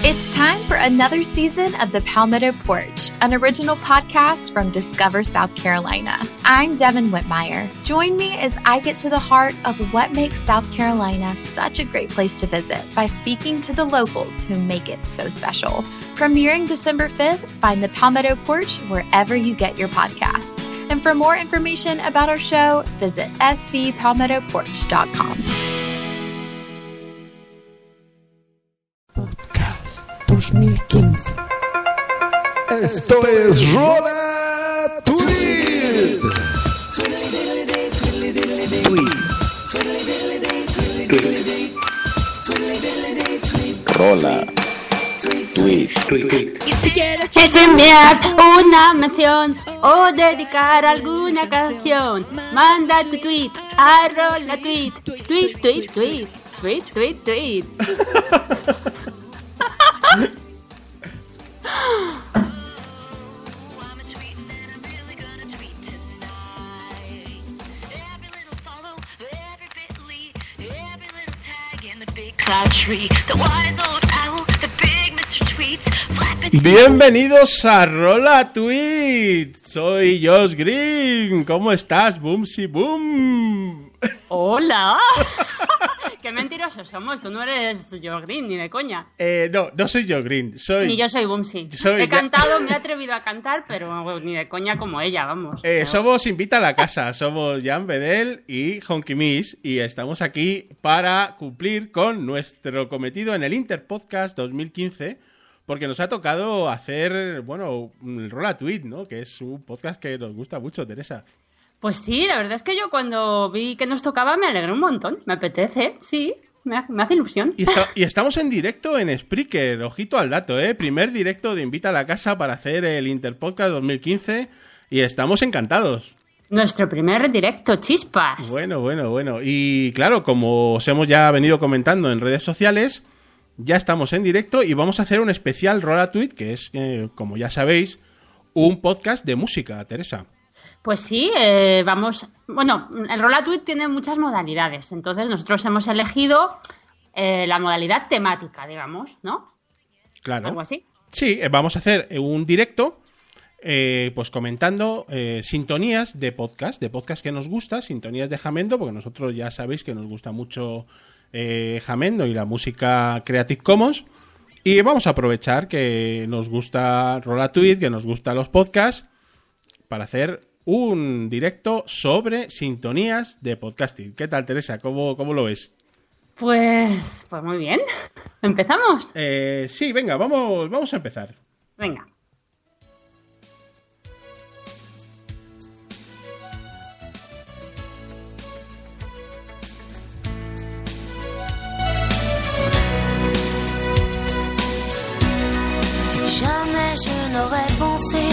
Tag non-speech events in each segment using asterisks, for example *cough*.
It's time for another season of The Palmetto Porch, an original podcast from Discover South Carolina. I'm Devin Whitmire. Join me as I get to the heart of what makes South Carolina such a great place to visit by speaking to the locals who make it so special. Premiering December 5th, find The Palmetto Porch wherever you get your podcasts. And for more information about our show, visit scpalmettoporch.com. 2015. Esto es Rola Tweet. Rola. Tweet. Si quieres enviar una mención o dedicar alguna canción, manda tu tweet a Rola Tweet. Tweet, tweet, tweet. Tweet, tweet, tweet. *laughs* Bienvenidos a Rola Tweet. Soy Josh Green. ¿Cómo estás, Boomsy Boom? ¡Hola! *laughs* ¡Qué mentirosos somos! Tú no eres Joe Green, ni de coña. Eh, no, no soy Josh Green. Soy. Ni yo soy Bumsy. Soy- He cantado, me he *laughs* atrevido a cantar, pero ni de coña como ella, vamos. Eh, Pero- somos Invita a la Casa, somos Jan Bedel y Honky Miss y estamos aquí para cumplir con nuestro cometido en el Interpodcast 2015 porque nos ha tocado hacer, bueno, el Rola Tweet, ¿no? Que es un podcast que nos gusta mucho, Teresa. Pues sí, la verdad es que yo cuando vi que nos tocaba me alegré un montón. Me apetece, sí, me, ha- me hace ilusión. Y estamos en directo en Spreaker, ojito al dato, ¿eh? Primer directo de Invita a la Casa para hacer el Interpodcast 2015 y estamos encantados. Nuestro primer directo, chispas. Bueno, bueno, bueno. Y claro, como os hemos ya venido comentando en redes sociales, ya estamos en directo y vamos a hacer un especial Rola Tweet, que es, eh, como ya sabéis, un podcast de música, Teresa. Pues sí, eh, vamos. Bueno, el Rola Tweet tiene muchas modalidades. Entonces, nosotros hemos elegido eh, la modalidad temática, digamos, ¿no? Claro. Algo así. Sí, eh, vamos a hacer un directo, eh, pues comentando sintonías de podcast, de podcast que nos gusta, sintonías de Jamendo, porque nosotros ya sabéis que nos gusta mucho Jamendo y la música Creative Commons. Y vamos a aprovechar que nos gusta Rola Tweet, que nos gustan los podcasts, para hacer un directo sobre sintonías de podcasting. ¿Qué tal, Teresa? ¿Cómo, cómo lo ves? Pues, pues muy bien. *laughs* ¿Empezamos? Eh, sí, venga, vamos, vamos a empezar. Venga. Jamais je n'aurais pensé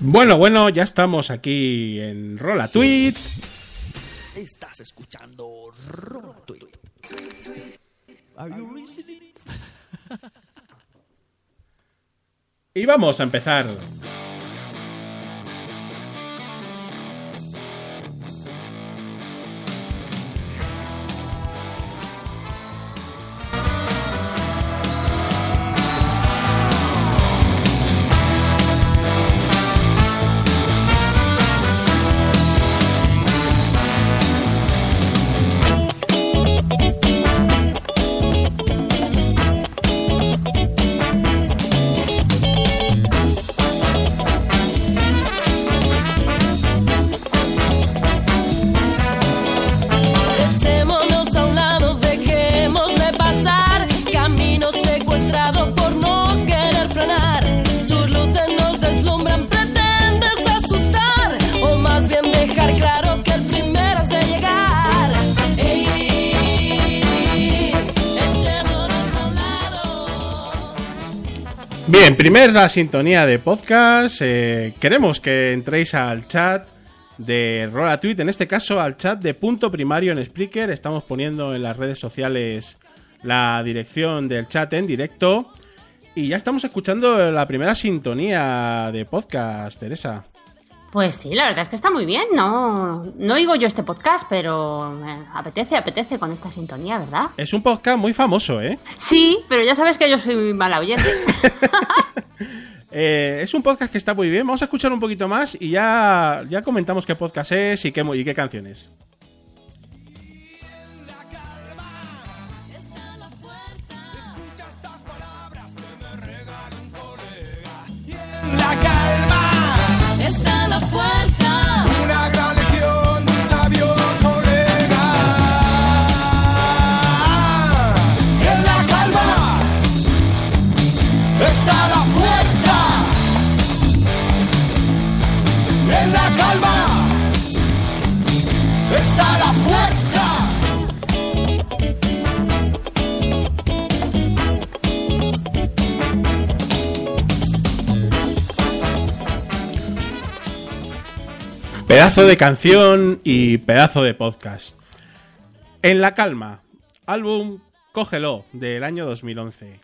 Bueno, bueno, ya estamos aquí en Rola Tweet. Estás escuchando Rola Tweet. Are you listening? Y vamos a empezar. La sintonía de podcast. eh, queremos que entréis al chat de Rola Tweet, en este caso al chat de punto primario en Spreaker. Estamos poniendo en las redes sociales la dirección del chat en directo. Y ya estamos escuchando la primera sintonía de podcast, Teresa. Pues sí, la verdad es que está muy bien. No, no oigo yo este podcast, pero me apetece, apetece con esta sintonía, ¿verdad? Es un podcast muy famoso, ¿eh? Sí, pero ya sabes que yo soy muy mala oyente. *laughs* Eh, es un podcast que está muy bien. Vamos a escuchar un poquito más y ya, ya comentamos qué podcast es y qué, y qué canciones. La En la calma está la puerta. Pedazo de canción y pedazo de podcast. En la calma, álbum Cógelo del año 2011.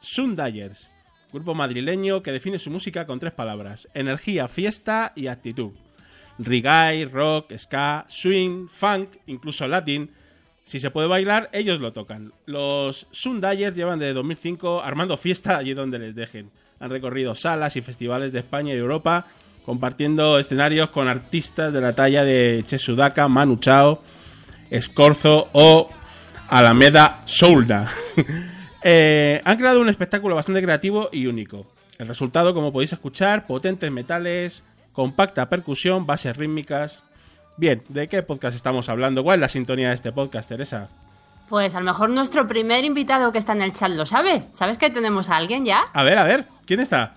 Sundyers, grupo madrileño que define su música con tres palabras: energía, fiesta y actitud. Reggae, rock, ska, swing, funk, incluso latin. Si se puede bailar, ellos lo tocan. Los Sundyers llevan desde 2005 armando fiesta allí donde les dejen. Han recorrido salas y festivales de España y Europa, compartiendo escenarios con artistas de la talla de Chesudaka, Manu Chao, Escorzo o Alameda Soulda. *laughs* Eh, han creado un espectáculo bastante creativo y único. El resultado, como podéis escuchar, potentes metales, compacta percusión, bases rítmicas, Bien, ¿de qué podcast estamos hablando? ¿Cuál es la sintonía de este podcast, Teresa? Pues a lo mejor nuestro primer invitado que está en el chat lo sabe. ¿Sabes que tenemos a alguien ya? A ver, a ver, ¿quién está?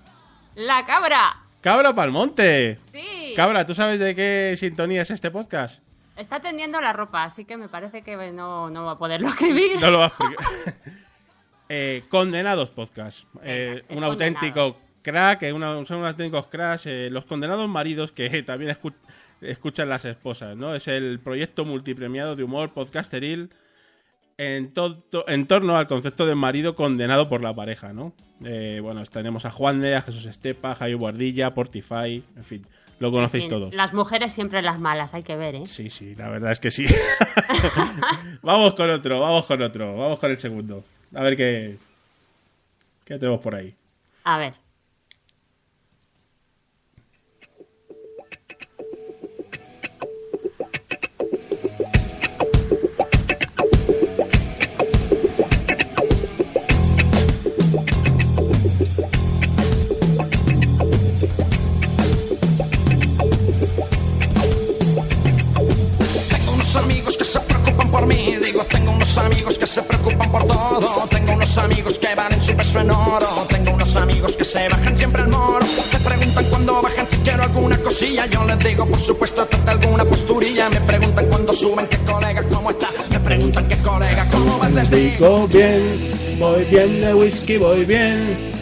¡La cabra! Cabra Palmonte. Sí. Cabra, ¿tú sabes de qué sintonía es este podcast? Está tendiendo la ropa, así que me parece que no, no va a poderlo *laughs* escribir. No lo vas a explicar. *laughs* Eh, condenados Podcast. Eh, un auténtico crack, eh, una- son unos auténticos cracks. eh, los condenados maridos que *laughs* también escu- escuchan las esposas, ¿no? Es el proyecto multipremiado de humor podcasteril en, to- en torno al concepto de marido condenado por la pareja, ¿no? Bueno, tenemos a Juan de, a Jesús Estepa, a Jairo Guardilla, Portify, en fin, lo conocéis todos. Las mujeres siempre las malas, hay que ver, ¿eh? Sí, sí, la verdad es que sí. *laughs* vamos con otro, vamos con otro, vamos con el segundo. A ver qué, qué tenemos por ahí. A ver. Por mí, digo, tengo unos amigos que se preocupan por todo. Tengo unos amigos que valen su peso en oro. Tengo unos amigos que se bajan siempre al moro. Me preguntan cuando bajan si quiero alguna cosilla. Yo les digo, por supuesto, trata alguna posturilla. Me preguntan cuando suben, qué colega, cómo está. Me preguntan qué colega, cómo vas, les. Digo bien, voy bien de whisky, voy bien.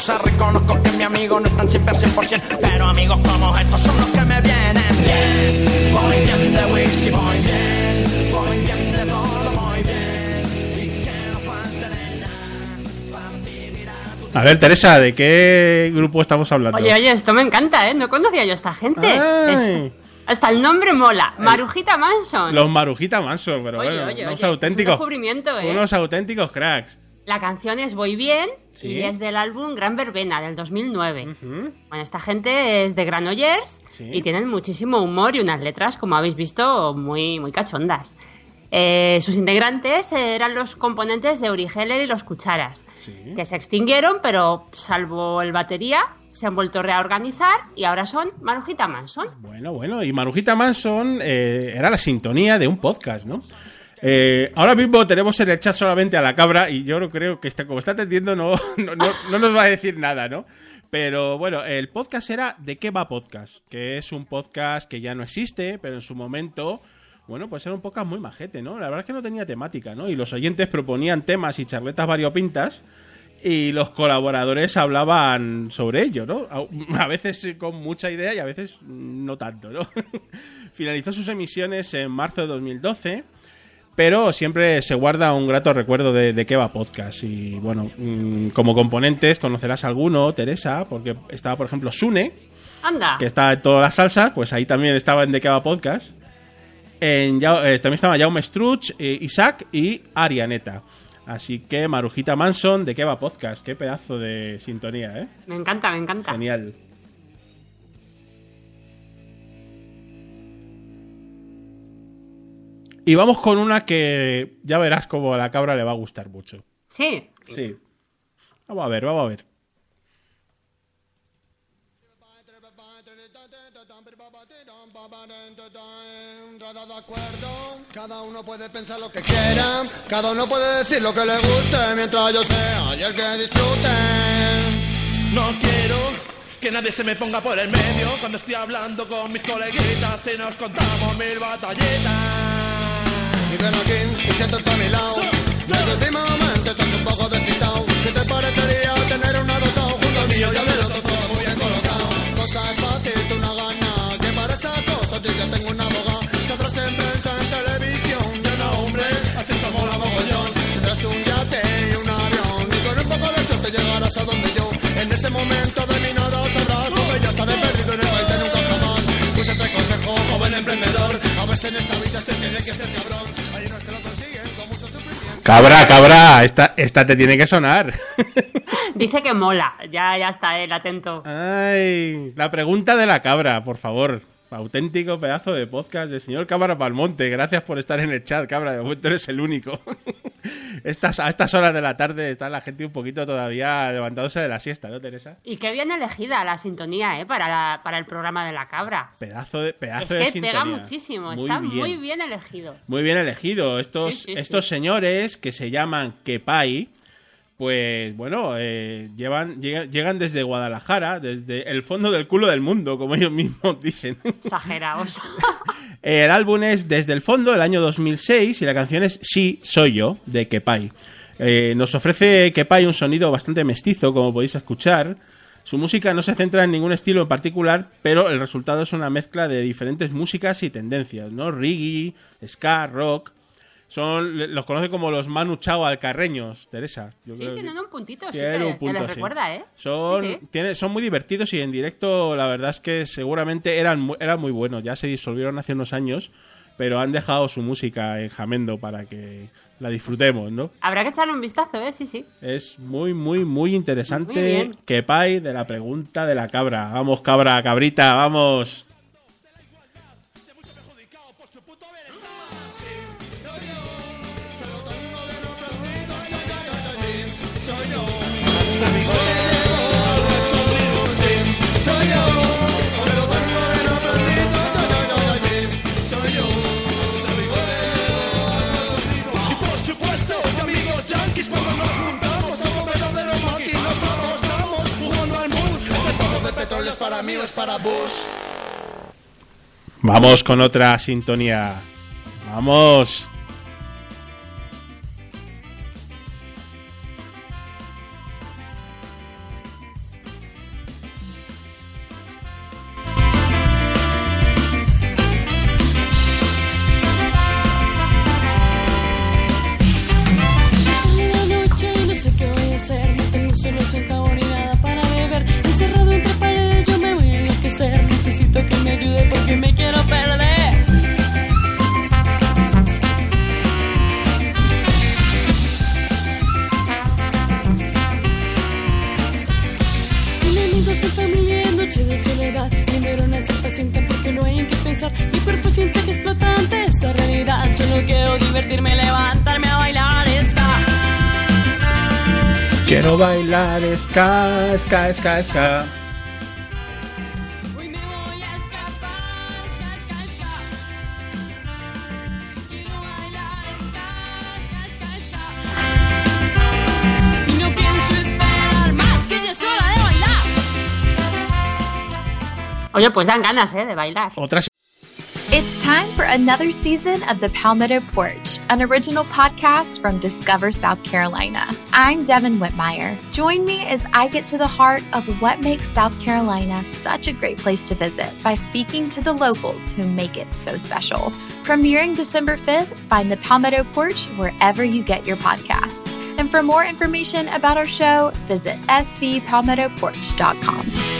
Cosas. Reconozco que mis amigos no están siempre al 100%, pero amigos como estos son los que me vienen bien. Voy bien de whisky, voy bien. Voy bien de todo, voy bien. Y que no falte de nada a ver, Teresa, ¿de qué grupo estamos hablando? Oye, oye, esto me encanta, ¿eh? No conocía yo a esta gente. Hasta el nombre mola. Marujita Manson. Los Marujita Manso, pero Oye, bueno, oye, unos oye, es un auténticos. descubrimiento, ¿eh? Unos auténticos cracks. La canción es Voy Bien Sí. y es del álbum Gran Verbena del 2009. Bueno, esta gente es de Granollers Sí. y tienen muchísimo humor y unas letras, como habéis visto, muy, muy cachondas. Eh, sus integrantes eran los componentes de Uri Geller y los Cucharas, Sí. que se extinguieron, pero salvo el batería, se han vuelto a reorganizar y ahora son Marujita Manson. Bueno, bueno, y Marujita Manson eh, era la sintonía de un podcast, ¿no? Eh, ahora mismo tenemos en el chat solamente a la cabra y yo creo que como está atendiendo no, *laughs* no, no- no nos va a decir nada, ¿no? Pero bueno, el podcast era ¿De qué va podcast? Que es un podcast que ya no existe, pero en su momento, bueno, pues era un podcast muy majete, ¿no? La verdad es que no tenía temática, ¿no? Y los oyentes proponían temas y charletas variopintas y los colaboradores hablaban sobre ello, ¿no? A veces con mucha idea y a veces no tanto, ¿no? *laughs* Finalizó sus emisiones en marzo de 2012, pero siempre se guarda un grato recuerdo de, de qué va podcast. Y bueno, mm, como componentes conocerás alguno, Teresa, porque estaba, por ejemplo, Sune, Anda. que está en todas las salsas, pues ahí también estaba en De qué va podcast. En, eh, también estaba Jaume Struch, eh, Isaac y Arianeta. Así que Marujita Manson, ¿de qué va podcast? Qué pedazo de sintonía, ¿eh? Me encanta, me encanta. Genial. Y vamos con una que ya verás como a la cabra le va a gustar mucho. Sí. Sí. Vamos a ver, vamos a ver. de acuerdo, cada uno puede pensar lo que quiera, cada uno puede decir lo que le guste, mientras yo sea y el que disfrute. No quiero que nadie se me ponga por el medio cuando estoy hablando con mis coleguitas y nos contamos mil batallitas. Y ven aquí y siéntate a mi lado. Desde últimamente estás un poco despistado. ¿Qué te parecería tener un adosado junto al mío y al del otro todo muy bien colocado? Cosa es fácil, tú no ganas. Que para esas cosas yo ya tengo una boga. Se atrás en prensa, en televisión. Yo no, hombre, así somos la mogollón. Tras un yate y un avión. Y con un poco de suerte llegarás a donde yo. En ese momento de mi nada sabrás. Porque ya estaré perdido en el país de nunca jamás. Pues este consejo, joven emprendedor. A veces en esta vida se tiene que ser cabrón. Cabra, cabra, esta, esta te tiene que sonar. *laughs* Dice que mola. Ya, ya está él, atento. Ay, la pregunta de la cabra, por favor. Auténtico pedazo de podcast del señor Cabra Palmonte. Gracias por estar en el chat, cabra. De momento eres el único. *laughs* Estas, a estas horas de la tarde está la gente un poquito todavía levantándose de la siesta, ¿no, Teresa? Y qué bien elegida la sintonía, ¿eh? Para, la- para el programa de la cabra. Pedazo de, pedazo es de que pega sintonía. muchísimo. Muy está bien. muy bien elegido. Muy bien elegido. Estos, Sí, sí, estos sí. señores que se llaman Kepai, pues bueno, eh, llevan, llegan, llegan desde Guadalajara, desde el fondo del culo del mundo, como ellos mismos *laughs* dicen. Exageraos. *laughs* El álbum es Desde el Fondo, del año 2006, y la canción es Sí, soy yo, de Kepai. Eh, nos ofrece Kepai un sonido bastante mestizo, como podéis escuchar. Su música no se centra en ningún estilo en particular, pero el resultado es una mezcla de diferentes músicas y tendencias, ¿no? Reggae, ska, rock. Son, los conoce como los Manu Chao alcarreños, Teresa. Yo sí, creo que- un puntito, sí, que, un sí. recuerda, ¿eh? Son, Sí, tiene- son muy divertidos y en directo la verdad es que seguramente eran, eran muy buenos. Ya se disolvieron hace unos años, pero han dejado su música en Jamendo para que la disfrutemos, ¿no? Habrá que echarle un vistazo, ¿eh? Sí, sí. Es muy, muy, muy interesante. Muy. Que pay de la pregunta de la cabra. Vamos, cabra, cabrita, vamos. Para Bush. Vamos con otra sintonía. Vamos. Hora de bailar. Oye, pues dan ganas, ¿eh? De bailar. Otra It's time another season of The Palmetto Porch, an original podcast from Discover South Carolina. I'm Devin Whitmire. Join me as I get to the heart of what makes South Carolina such a great place to visit by speaking to the locals who make it so special. Premiering December 5th, find The Palmetto Porch wherever you get your podcasts. And for more information about our show, visit scpalmettoporch.com.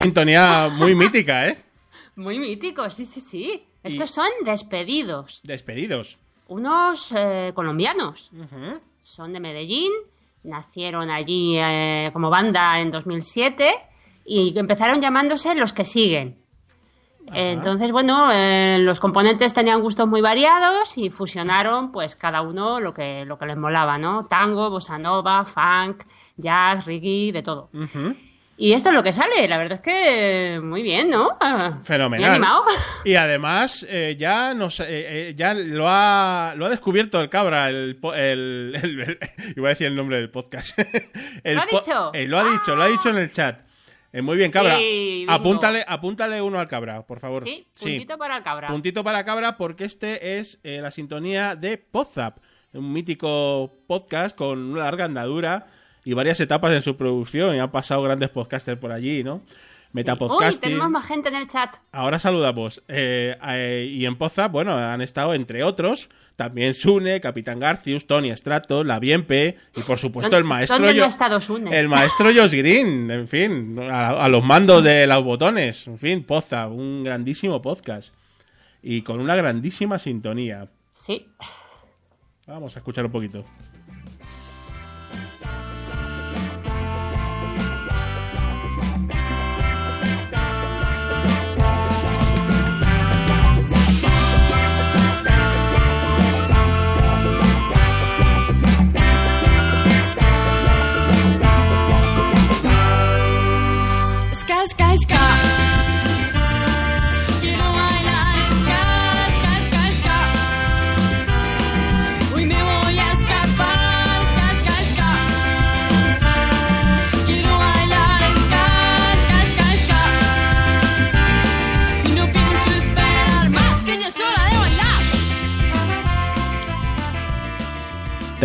Sintonía muy mítica, ¿eh? Muy mítico, sí, sí, sí. Estos son despedidos. Despedidos. Unos eh, colombianos. Son de Medellín, nacieron allí eh, como banda en 2007 y empezaron llamándose Los que siguen. Entonces, bueno, eh, los componentes tenían gustos muy variados y fusionaron, pues, cada uno lo que, lo que les molaba, ¿no? Tango, bossa nova, funk, jazz, reggae, de todo. Y esto es lo que sale, la verdad es que muy bien, ¿no? Fenomenal. animado. Y además, eh, ya nos, eh, eh, ya lo ha, lo ha descubierto el cabra, el, el, *laughs* el- el- iba a decir el nombre del podcast. *laughs* ¿Lo ha dicho? eh, lo ha dicho, lo ha dicho en el chat. Eh, muy bien, cabra. Sí, apúntale, apúntale uno al cabra, por favor. Sí, puntito para el cabra. Puntito para cabra porque este es la sintonía de Podzap, un mítico podcast con una larga andadura y varias etapas en su producción. Y han pasado grandes podcasters por allí, ¿no? Uy, Metapodcasting. tenemos más gente en el chat. Ahora saludamos. Eh, eh, y en Podzap, bueno, han estado entre otros también Sune, Capitán Garcius, Tony Strato, La Bienpe y por supuesto el maestro ¿Dónde Yo- estado Sune? el maestro Josh Green, en fin, a, a los mandos de los botones, en fin, Podzap, un grandísimo podcast y con una grandísima sintonía. Sí. Vamos a escuchar un poquito.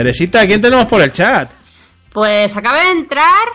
Teresita, ¿quién tenemos por el chat? Pues acaba de entrar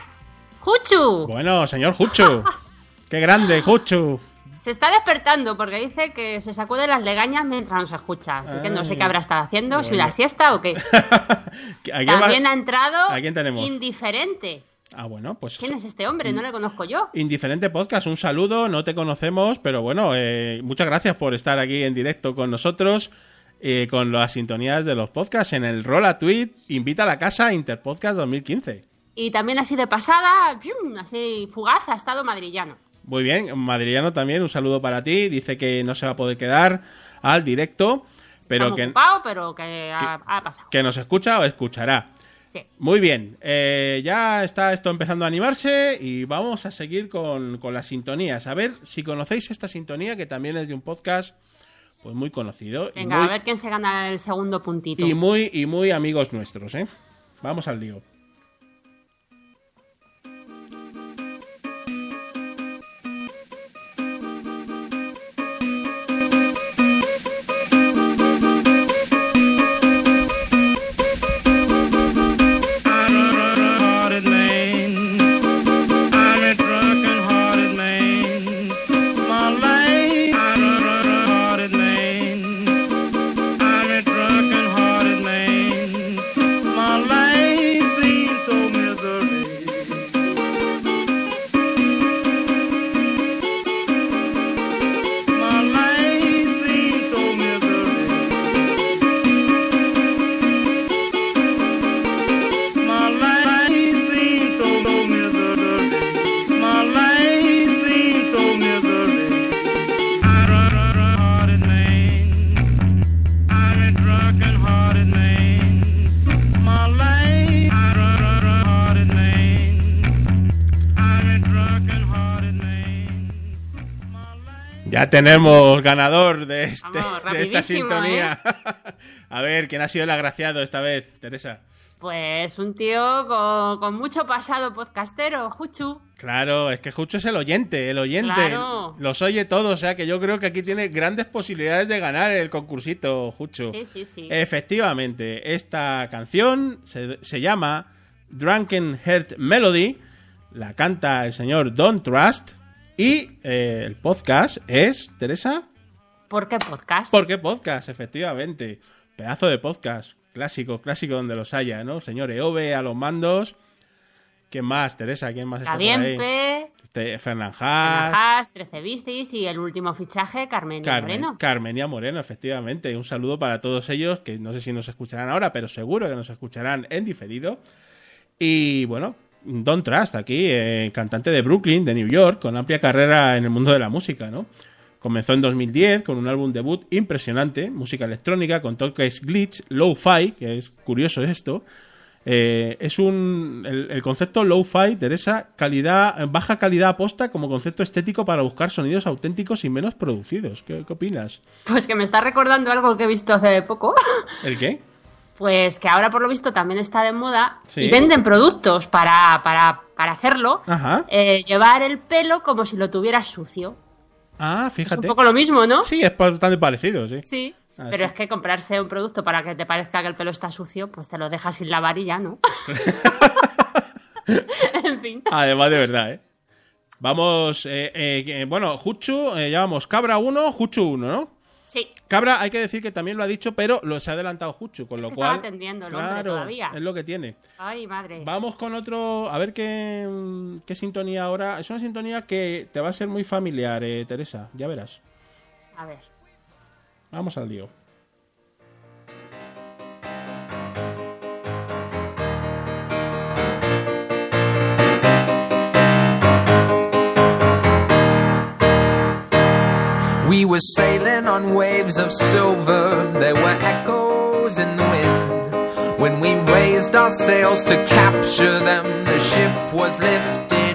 Juchu. Bueno, señor Juchu. *laughs* Qué grande, Juchu. Se está despertando porque dice que se sacude las legañas mientras nos escucha. Así que no sé qué habrá estado haciendo, si la siesta o qué. *laughs* ¿A quién va- También ha entrado ¿A quién tenemos? indiferente. Ah, bueno, pues ¿Quién es este hombre? No le conozco yo. Indiferente Podcast, un saludo, no te conocemos, pero bueno, eh, muchas gracias por estar aquí en directo con nosotros, eh, con las sintonías de los podcasts en el Rola Tweet, invita a la casa Interpodcast 2015. Y también así de pasada, así fugaz, ha estado madrillano. Muy bien, Madrillano también, un saludo para ti, dice que no se va a poder quedar al directo, pero Está muy que, ocupado, pero que ha, ha pasado. que nos escucha o escuchará. Sí. Muy bien, eh, ya está esto empezando a animarse y vamos a seguir con, con las sintonías. A ver si conocéis esta sintonía que también es de un podcast pues muy conocido y Venga, muy, a ver quién se gana el segundo puntito. y muy y muy amigos nuestros, ¿eh? Vamos al lío. Ya tenemos ganador de, este, Vamos, de esta rapidísimo, ¿eh? sintonía. *laughs* a ver, ¿quién ha sido el agraciado esta vez, Teresa? Pues un tío con, con mucho pasado podcastero, Juchu. Claro, es que Jucho es el oyente, el oyente. Claro. Los oye todos, o sea que yo creo que aquí tiene grandes posibilidades de ganar el concursito, Jucho. Sí, sí, sí. Efectivamente, esta canción se, se llama Drunken Heart Melody, la canta el señor Don't Trust y eh, el podcast es, Teresa, ¿Por qué podcast? ¿por qué podcast? Efectivamente, pedazo de podcast, clásico, clásico donde los haya, ¿no? Señor Eove a los mandos. ¿Quién más, Teresa? ¿Quién más está por ahí? Este, Fernán Haas, Haas, 13 Vistis y el último fichaje, Carmen Carmen, Moreno. Carmenia Moreno, efectivamente. Un saludo para todos ellos, que no sé si nos escucharán ahora, pero seguro que nos escucharán en diferido. Y bueno, Don Trust, aquí, eh, cantante de Brooklyn, de New York, con amplia carrera en el mundo de la música, ¿no? Comenzó en 2010 con un álbum debut impresionante, música electrónica, con toques glitch, low-fi, que es curioso esto. Eh, es un. El, el concepto low-fi, Teresa, calidad, baja calidad aposta como concepto estético para buscar sonidos auténticos y menos producidos. ¿Qué, qué opinas? Pues que me está recordando algo que he visto hace poco. ¿El qué? Pues que ahora por lo visto también está de moda Sí. y venden productos para, para para hacerlo, Ajá. eh, llevar el pelo como si lo tuvieras sucio. Ah, Es un fíjate. poco lo mismo, ¿no? Sí, es bastante parecido, sí. Sí. Ah, Pero sí. es que comprarse un producto para que te parezca que el pelo está sucio, pues te lo dejas sin lavar y ya, ¿no? *laughs* *laughs* en fin. Además, de verdad, ¿eh? Vamos, eh, eh, bueno, Juchu, eh, ya vamos, Cabra 1, Juchu 1, ¿no? Sí. Cabra, hay que decir que también lo ha dicho, pero lo se ha adelantado Juchu, con Es lo que cual. estaba atendiendo el hombre claro, todavía. es lo que tiene. Ay, madre. Vamos con otro, a ver qué, qué sintonía ahora. Es una sintonía que te va a ser muy familiar, eh, Teresa, ya verás. A ver. Vamos al lío. We were sailing on waves of silver, there were echoes in the wind. When we raised our sails to capture them, the ship was lifted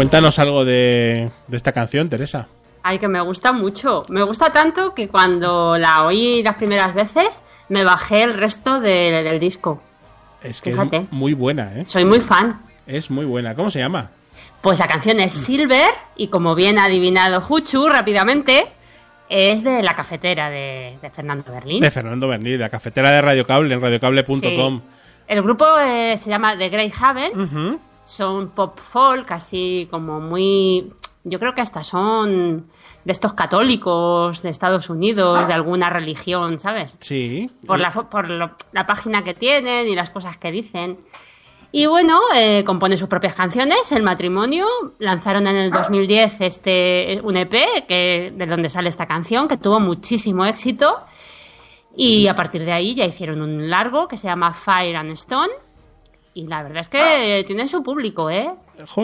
Cuéntanos algo de, de esta canción, Teresa. Ay, que me gusta mucho. Me gusta tanto que cuando la oí las primeras veces, me bajé el resto de- del disco. Es que Fíjate. es muy buena, ¿eh? Soy muy fan. Es muy buena. ¿Cómo se llama? Pues la canción es Silver y como bien ha adivinado Juchu rápidamente, es de La Cafetera de, de Fernando Berlín. De Fernando de la cafetera de Radio Cable, en radiocable.com. Sí. El grupo eh, se llama The Grey Havens. Son pop folk, así como muy... Yo creo que hasta son de estos católicos de Estados Unidos, de alguna religión, ¿sabes? Sí. Por, la, por lo- la página que tienen y las cosas que dicen. Y bueno, eh, compone sus propias canciones, El matrimonio. Lanzaron en el 2010 este, un EP que, de donde sale esta canción, que tuvo muchísimo éxito. Y a partir de ahí ya hicieron un largo que se llama Fire and Stone. Y la verdad es que tienen su público, ¿eh?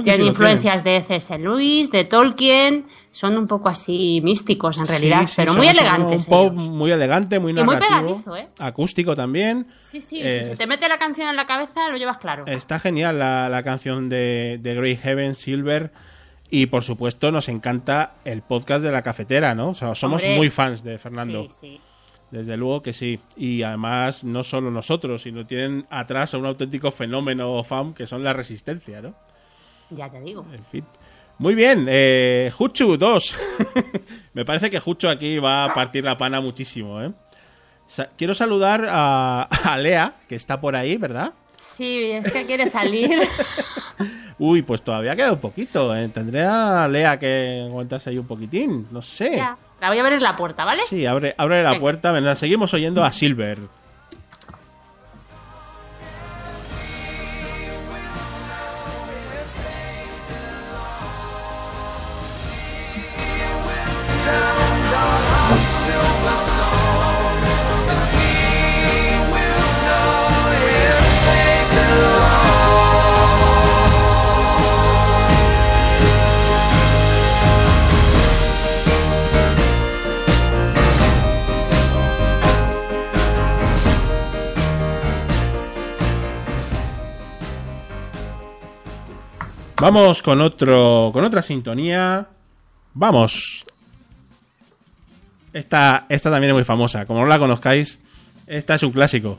Tienen influencias de C.S. Lewis, de Tolkien. Son un poco así místicos en realidad, Sí, sí, pero muy elegantes. Un pop muy elegante, muy Y muy narrativo. pegadizo, ¿eh? Acústico también. Sí, sí, Eh, si se te mete la canción en la cabeza, lo llevas claro. Está genial la, la canción de, de Grey Heaven, Silver. Y por supuesto, nos encanta el podcast de la cafetera, ¿no? O sea, somos Hombre. muy fans de Fernando. Sí, sí. Desde luego que sí. Y además, no solo nosotros, sino tienen atrás a un auténtico fenómeno fan que son la resistencia, ¿no? Ya te digo. En fin. Muy bien, eh, Juchu 2. *laughs* Me parece que Juchu aquí va a partir la pana muchísimo, ¿eh? Sa- quiero saludar a, a Lea, que está por ahí, ¿verdad? Sí, es que quiere salir. *laughs* Uy, pues todavía queda un poquito. ¿eh? Tendré a Lea que aguantarse ahí un poquitín. No sé. Ya. La voy a abrir la puerta, ¿vale? Sí, abre, abre la Venga. puerta. Seguimos oyendo a Silver. Vamos con otro, con otra sintonía. Vamos. Esta, esta también es muy famosa. Como no la conozcáis, esta es un clásico.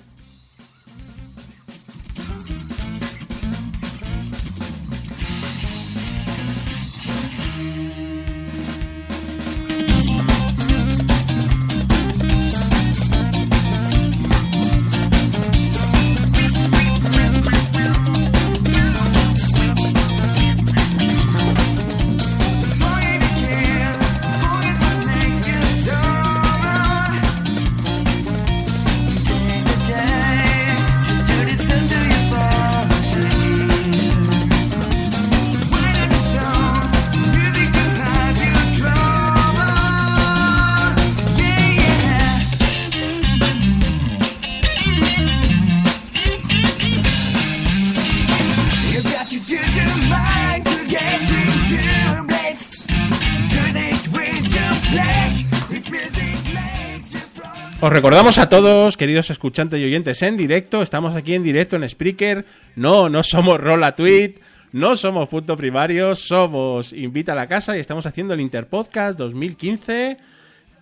Recordamos a todos, queridos escuchantes y oyentes, en directo. Estamos aquí en directo en Spreaker. No, no somos Rola Tweet. No somos Punto Primario. Somos Invita a la Casa y estamos haciendo el Interpodcast 2015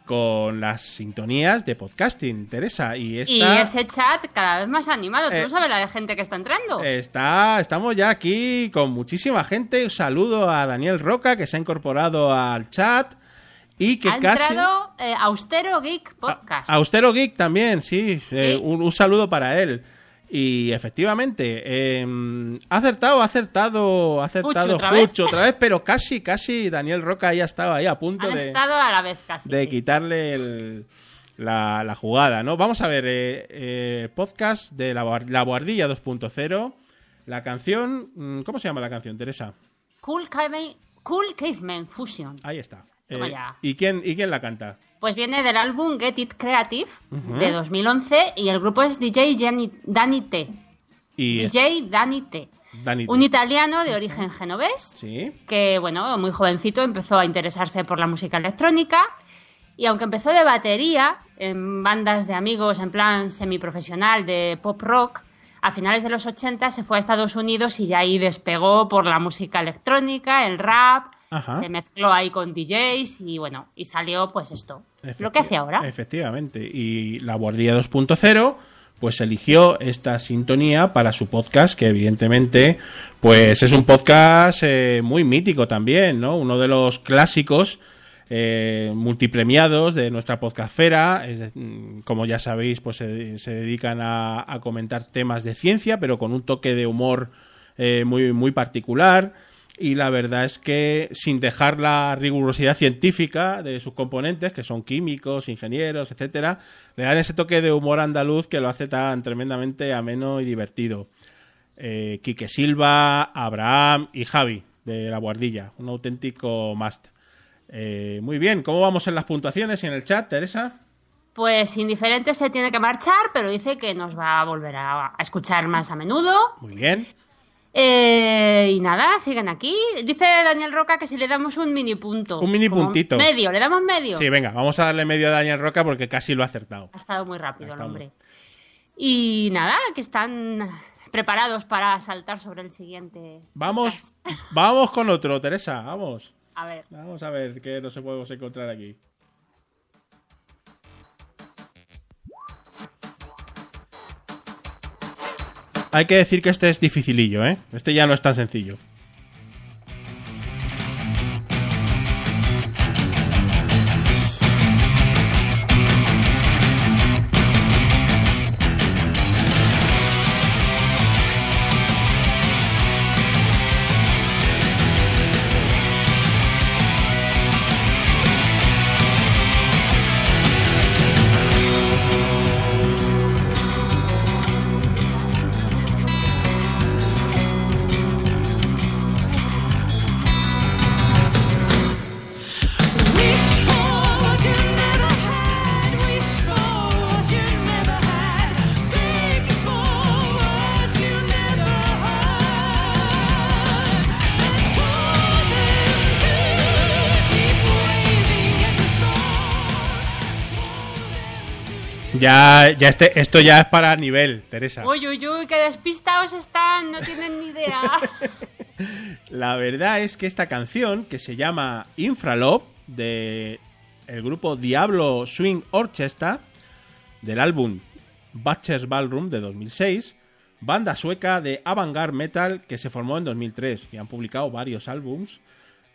con las sintonías de podcasting, Teresa. Y esta... Y ese chat cada vez más animado. Tú Eh, no sabes la de gente que está entrando. Está, estamos ya aquí con muchísima gente. Un saludo a Daniel Roca que se ha incorporado al chat y que ha casi entrado eh, Austero Geek Podcast. Austero Geek también, sí. Eh, un, un saludo para él. Y efectivamente, eh, ha acertado, ha acertado, ha acertado otra otra vez, pero casi, casi Daniel Roca ya estaba ahí a punto Han de, estado a la vez casi. de quitarle el- la, la jugada, ¿no? Vamos a ver, eh, eh, podcast de la, la Boardilla 2.0. La canción, mm, ¿cómo se llama la canción, Teresa? Cool, Caveman, cool Caveman Fusion. Ahí está. Toma Eh, ya. ¿y, quién, ¿Y quién la canta? Pues viene del álbum Get It Creative Ujú. de 2011 y el grupo es DJ Gianni- Danny T. Y es- DJ Danny T. Un italiano de origen genovés Sí. que, bueno, muy jovencito empezó a interesarse por la música electrónica y aunque empezó de batería en bandas de amigos en plan semiprofesional de pop rock, a finales de los 80 se fue a Estados Unidos y ya ahí despegó por la música electrónica, el rap, Ajá. se mezcló ahí con DJs y bueno, y salió pues esto, lo que hace ahora. Efectivamente. Y la Guardia 2.0 pues eligió esta sintonía para su podcast, que evidentemente pues es un podcast eh, muy mítico también, ¿no? Uno de los clásicos eh, multipremiados de nuestra podcastfera. Es mm, como ya sabéis, pues se, se dedican a, a comentar temas de ciencia, pero con un toque de humor eh, muy, muy particular. Y la verdad es que sin dejar la rigurosidad científica de sus componentes, que son químicos, ingenieros, etcétera, le dan ese toque de humor andaluz que lo hace tan tremendamente ameno y divertido. Eh, Quique Silva, Abraham y Javi de la Guardilla, un auténtico must. Eh, muy bien, ¿cómo vamos en las puntuaciones y en el chat, Teresa? Pues indiferente se tiene que marchar, pero dice que nos va a volver a, a escuchar más a menudo. Muy bien. Eh, y nada, siguen aquí. Dice Daniel Roca que si le damos un mini punto. Un mini puntito. Medio, le damos medio. Sí, venga, vamos a darle medio a Daniel Roca porque casi lo ha acertado. Ha estado muy rápido el hombre. Y nada, que están preparados para saltar sobre el siguiente. Vamos, *laughs* vamos con otro, Teresa, vamos. A ver. Vamos a ver qué nos podemos encontrar aquí. Hay que decir que este es dificilillo, ¿eh? Este ya no es tan sencillo. Ya, ya este, esto ya es para nivel, Teresa. Uy, uy, uy, qué despistados están, no tienen ni idea. *laughs* La verdad es que esta canción, que se llama Infralove, de el grupo Diablo Swing Orchestra, del álbum Butcher's Ballroom de 2006, banda sueca de avant-garde metal que se formó en 2003 y han publicado varios álbums.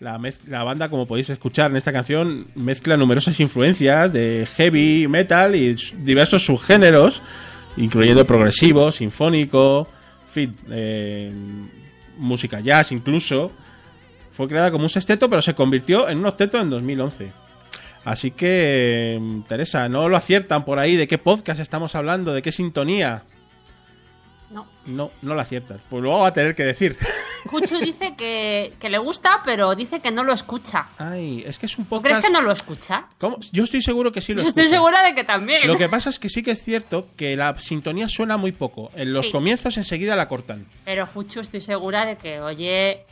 La, banda, como podéis escuchar en esta canción, mezcla numerosas influencias de heavy metal y diversos subgéneros, incluyendo progresivo, sinfónico, fit, eh, música jazz incluso. Fue creada como un sexteto, pero se convirtió en un octeto en 2011. Así que, mm, Teresa, no lo aciertan por ahí de qué podcast estamos hablando, de qué sintonía. No. No, lo aciertas. Pues luego va a tener que decir. *laughs* Cuchu dice que, que le gusta, pero dice que no lo escucha. Ay, es que es un ¿Tú podcast. crees que no lo escucha? ¿Cómo? Yo estoy seguro que sí lo Yo estoy escucha. segura de que también. Lo que pasa es que sí que es cierto que la sintonía suena muy poco. En los Sí. comienzos enseguida la cortan. Pero Juchu estoy segura de que, oye,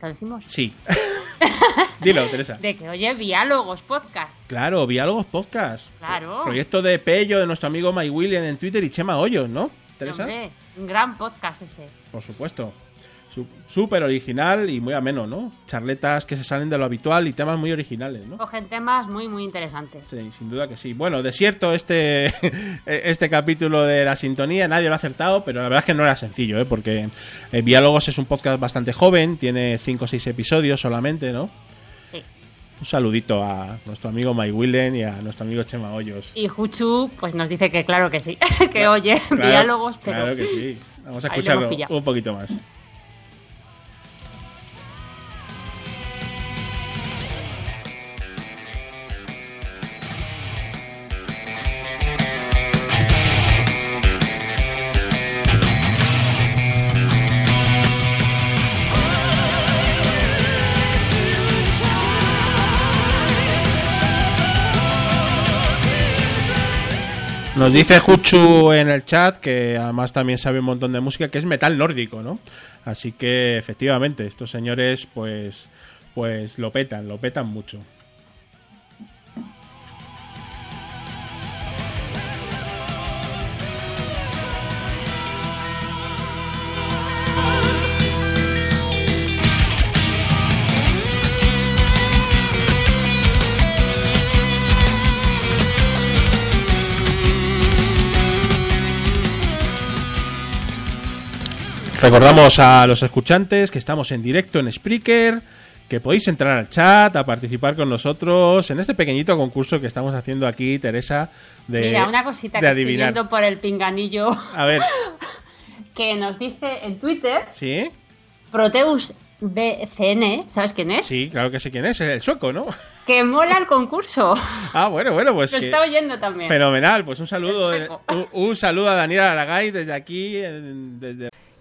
¿lo decimos? Sí. *laughs* Dilo, Teresa. De que oye Diálogos Podcast. Claro, Diálogos Podcast. Claro. Proyecto de Pello, de nuestro amigo Mike William en Twitter y Chema Hoyos, ¿no? Teresa. Hombre, un gran podcast ese. Por supuesto. Su- Súper original y muy ameno, ¿no? Charletas que se salen de lo habitual y temas muy originales, ¿no? Cogen temas muy, muy interesantes. Sí, sin duda que sí. Bueno, desierto este, *laughs* este capítulo de la sintonía, nadie lo ha acertado, pero la verdad es que no era sencillo, ¿eh? porque eh, Diálogos es un podcast bastante joven, tiene 5 o 6 episodios solamente, ¿no? Un saludito a nuestro amigo Mike Willen y a nuestro amigo Chema Hoyos. Y Juchu, pues nos dice que claro que sí, *laughs* que oye Claro, diálogos, pero Claro que sí. Vamos a escucharlo un poquito más. Nos dice Juchu en el chat que además también sabe un montón de música, que es metal nórdico, ¿no? Así que efectivamente, estos señores pues pues lo petan, lo petan mucho. Recordamos a los escuchantes que estamos en directo en Spreaker, que podéis entrar al chat, a participar con nosotros en este pequeñito concurso que estamos haciendo aquí, Teresa, de, Mira, una cosita de que estoy viendo por el pinganillo A ver, *laughs* que nos dice en Twitter, ¿sí? Proteus BCN, ¿sabes quién es? Sí, claro que sé quién es, es el sueco, ¿no? Que mola el concurso. *laughs* Ah, bueno, bueno, pues Lo que- está oyendo también. fenomenal, pues un saludo, un, un saludo a Daniel Aragay desde aquí, desde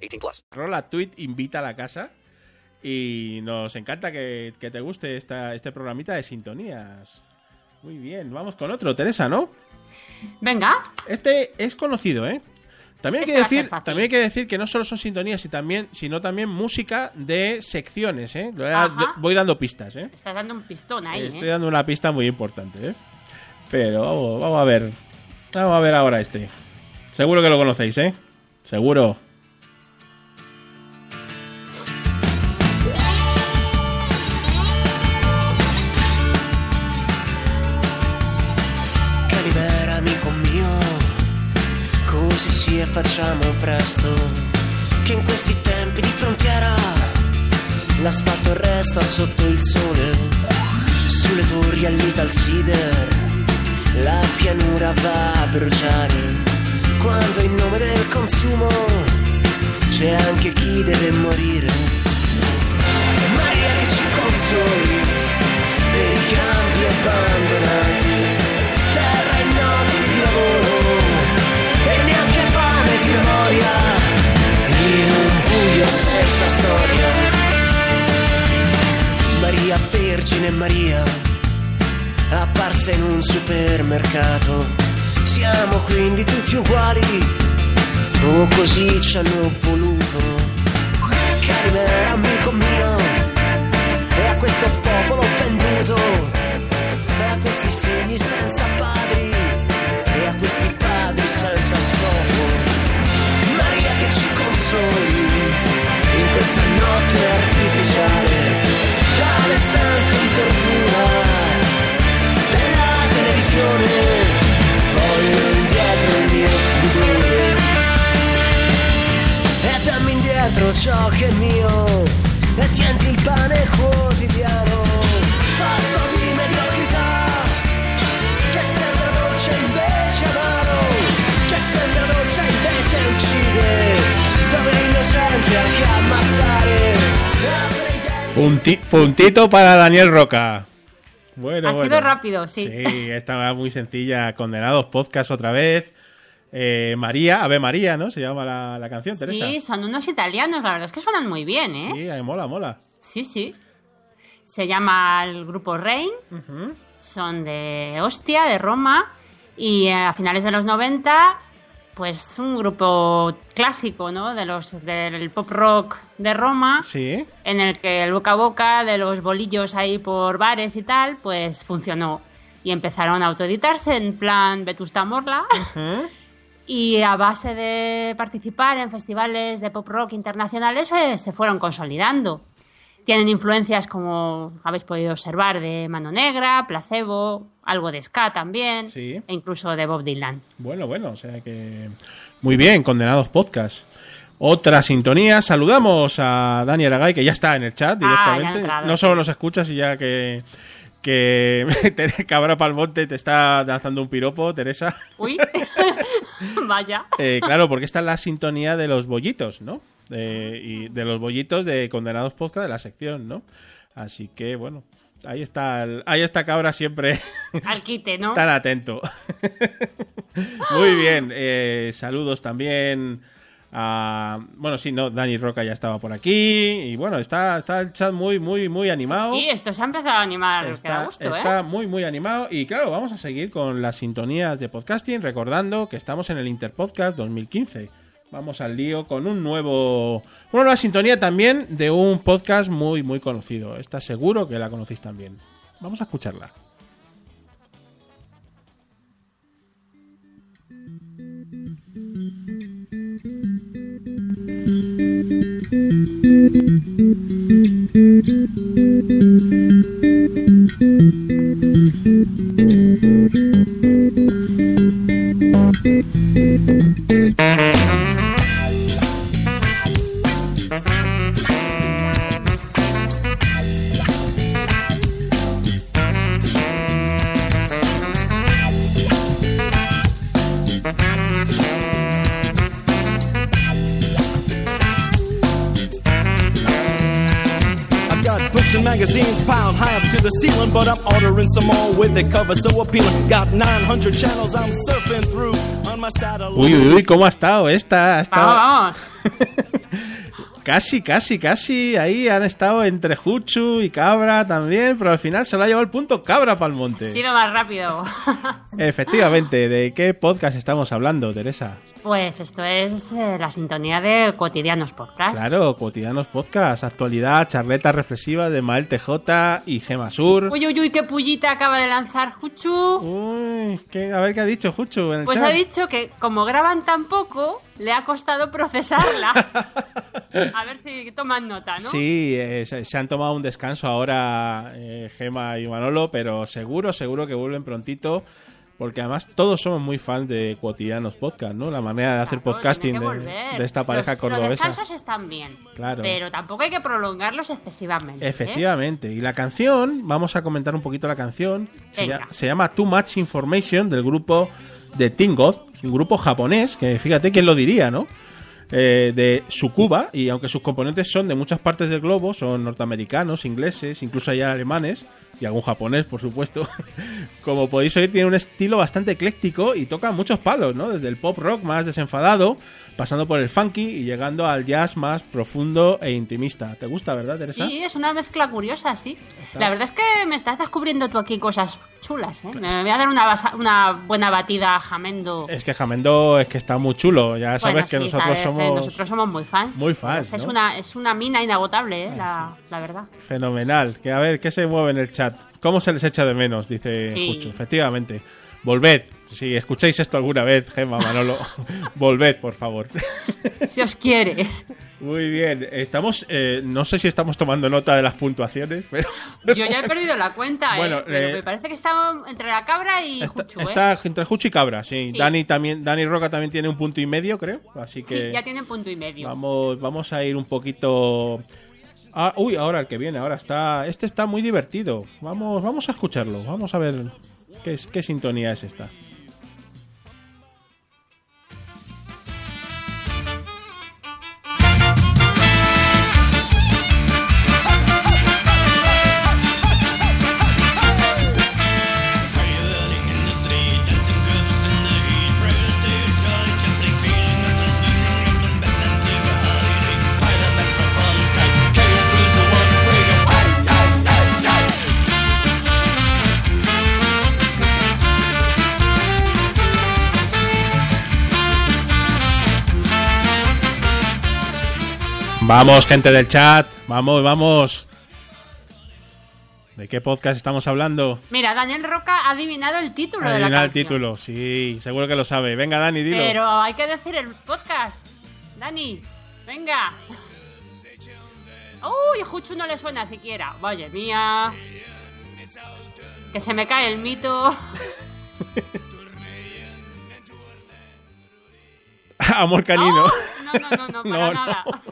18 plus. Rola Tweet invita a la casa y nos encanta que, que te guste esta, este programita de sintonías. Muy bien, vamos con otro, Teresa, ¿no? Venga. Este es conocido, ¿eh? También hay, Este que decir, también hay que decir que no solo son sintonías, y también, sino también música de secciones, ¿eh? Ajá. Voy dando pistas, ¿eh? Estás dando un pistón ahí, Estoy ¿eh? dando una pista muy importante, ¿eh? Pero vamos, vamos a ver. Vamos a ver ahora este. Seguro que lo conocéis, ¿eh? Seguro. Facciamo presto, che in questi tempi di frontiera l'asfalto resta sotto il sole, sulle torri all'Ital cider, la pianura va a bruciare, quando in nome del consumo c'è anche chi deve morire. Maria che ci consoli Vergine Maria, apparsa in un supermercato. Siamo quindi tutti uguali, o così ci hanno voluto. Carime, amico mio, e a questo popolo venduto, e a questi figli senza padri, e a questi padri senza scopo. Maria che ci consoli in questa notte artificiale, dalle stanze di tortura della televisione. Voglio indietro il mio pudore e dammi indietro ciò che è mio. E tienti il pane quotidiano. Fatto di mediocrità che sembra dolce invece amaro che sembra dolce invece uccide. Dove l'innocente anche ammazzare Punti- puntito para Daniel Roca. Bueno, ha bueno. sido rápido, sí. Sí, estaba muy sencilla. Condenados podcast otra vez. Eh, María, Ave María, ¿no? Se llama la, la canción, Teresa. Sí, son unos italianos, la verdad es que suenan muy bien, ¿eh? Sí, ahí mola, mola. Sí, sí. Se llama el grupo Rain. Son de Ostia, de Roma. Y eh, a finales de los 90, pues un grupo clásico, ¿no? De los, del pop rock de Roma. Sí. En el que el boca a boca de los bolillos ahí por bares y tal, pues funcionó. Y empezaron a autoeditarse en plan Vetusta Morla. Y a base de participar en festivales de pop rock internacionales, pues, se fueron consolidando. Tienen influencias, como habéis podido observar, de Mano Negra, Placebo, algo de ska también, Sí. e incluso de Bob Dylan. Bueno, bueno, o sea que. Muy bien, Condenados Podcast. Otra sintonía. Saludamos a Dani Aragay, que ya está en el chat Ah, directamente. entrado, no solo nos escuchas y ya que. Que *laughs* Cabra Palmonte te está lanzando un piropo, Teresa. Uy, *laughs* vaya. Eh, claro, porque esta es la sintonía de los bollitos, ¿no? De, y de los bollitos de Condenados Podcast de la sección, ¿no? Así que, bueno, ahí está, el- ahí está Cabra siempre *laughs* Al quite, ¿no? tan atento. *laughs* Muy bien, eh, saludos también a... Bueno, sí, no, Dani Roca ya estaba por aquí y bueno, está, está el chat muy, muy, muy animado. Sí, esto se ha empezado a animar, que da Está, gusto, está ¿eh? muy, muy animado. Y claro, vamos a seguir con las sintonías de podcasting, recordando que estamos en el Interpodcast 2015. Vamos al lío con un nuevo. Una nueva sintonía también de un podcast muy, muy conocido. Está seguro que la conocéis también. Vamos a escucharla. Thank you. I've got books and magazines piled high up to the ceiling, but I'm ordering some more with the cover so appealing. Got 900 channels I'm surfing through on my satellite. Uy, uy, uy, ¿cómo ha estado esta? Ha estado- Vamos, vamos. *laughs* Casi, casi, casi. Ahí han estado entre Juchu y Cabra también, pero al final se lo ha llevado el punto Cabra Palmonte. Ha sido más rápido. *laughs* Efectivamente, ¿de qué podcast estamos hablando, Teresa? Pues esto es eh, la sintonía de Cotidianos Podcast. Claro, cotidianos podcast, actualidad, charletas reflexivas de Mael TJ y Gema Sur. Uy, uy, uy, qué pullita acaba de lanzar Juchu. Uy, ¿qué? a ver qué ha dicho Juchu en el Pues chat. ha dicho que como graban tan poco, le ha costado procesarla. A ver si toman nota, ¿no? Sí, eh, se, han tomado un descanso ahora eh, Gema y Manolo, pero seguro, seguro que vuelven prontito. Porque además todos somos muy fans de Cotidianos Podcast, ¿no? La manera de hacer podcasting de, esta pareja los, cordobesa. Los descansos están bien. Claro. Pero tampoco hay que prolongarlos excesivamente. ¿eh? Efectivamente. Y la canción, vamos a comentar un poquito la canción. Se, llama Too Much Information del grupo de Teen God, un grupo japonés, que fíjate quién lo diría, ¿no? Eh, de Sukuba, y aunque sus componentes son de muchas partes del globo, son norteamericanos, ingleses, incluso hay alemanes, y algún japonés, por supuesto. *laughs* Como podéis oír, tiene un estilo bastante ecléctico y toca muchos palos, ¿no? Desde el pop rock más desenfadado, pasando por el funky y llegando al jazz más profundo e intimista. ¿Te gusta, verdad, Teresa? Sí, es una mezcla curiosa, sí. La verdad es que me estás descubriendo tú aquí cosas chulas, ¿eh? Me voy a dar una, basa- una buena batida a Jamendo. Es que Jamendo es que está muy chulo. Ya sabes Bueno, que sí, nosotros sabes, eh, somos nosotros somos muy fans. muy fans, Es, una, es una mina inagotable, ¿eh? la, la verdad. fenomenal. Que a ver, ¿qué se mueve en el chat? ¿Cómo se les echa de menos? Dice Sí. Juchu. Efectivamente. Volved. Si escucháis esto alguna vez, Gemma, Manolo, *laughs* volved, por favor. Si os quiere. Muy bien. Estamos, eh, no sé si estamos tomando nota de las puntuaciones, pero Yo ya he perdido la cuenta, ¿eh? Bueno, Pero eh, me parece que está entre la cabra y Juchu, ¿eh? está entre Juchu y Cabra, sí. Sí. Dani también, Dani Roca también tiene un punto y medio, creo. Así que Sí, ya tienen punto y medio. Vamos, vamos a ir un poquito. Ah, uy, ahora el que viene, ahora está. Este está muy divertido. Vamos, vamos a escucharlo. Vamos a ver qué, sintonía es esta. Vamos, gente del chat. Vamos, vamos. ¿De qué podcast estamos hablando? Mira, Daniel Roca ha adivinado el título de la Adivina el canción. título, sí, seguro que lo sabe. Venga, Dani, dilo. Pero hay que decir el podcast. Dani, venga. Uy, Juchu no le suena siquiera. Vaya mía. Que se me cae el mito. *laughs* Amor canino. No, no, no, no, para No, *laughs* no. nada. No,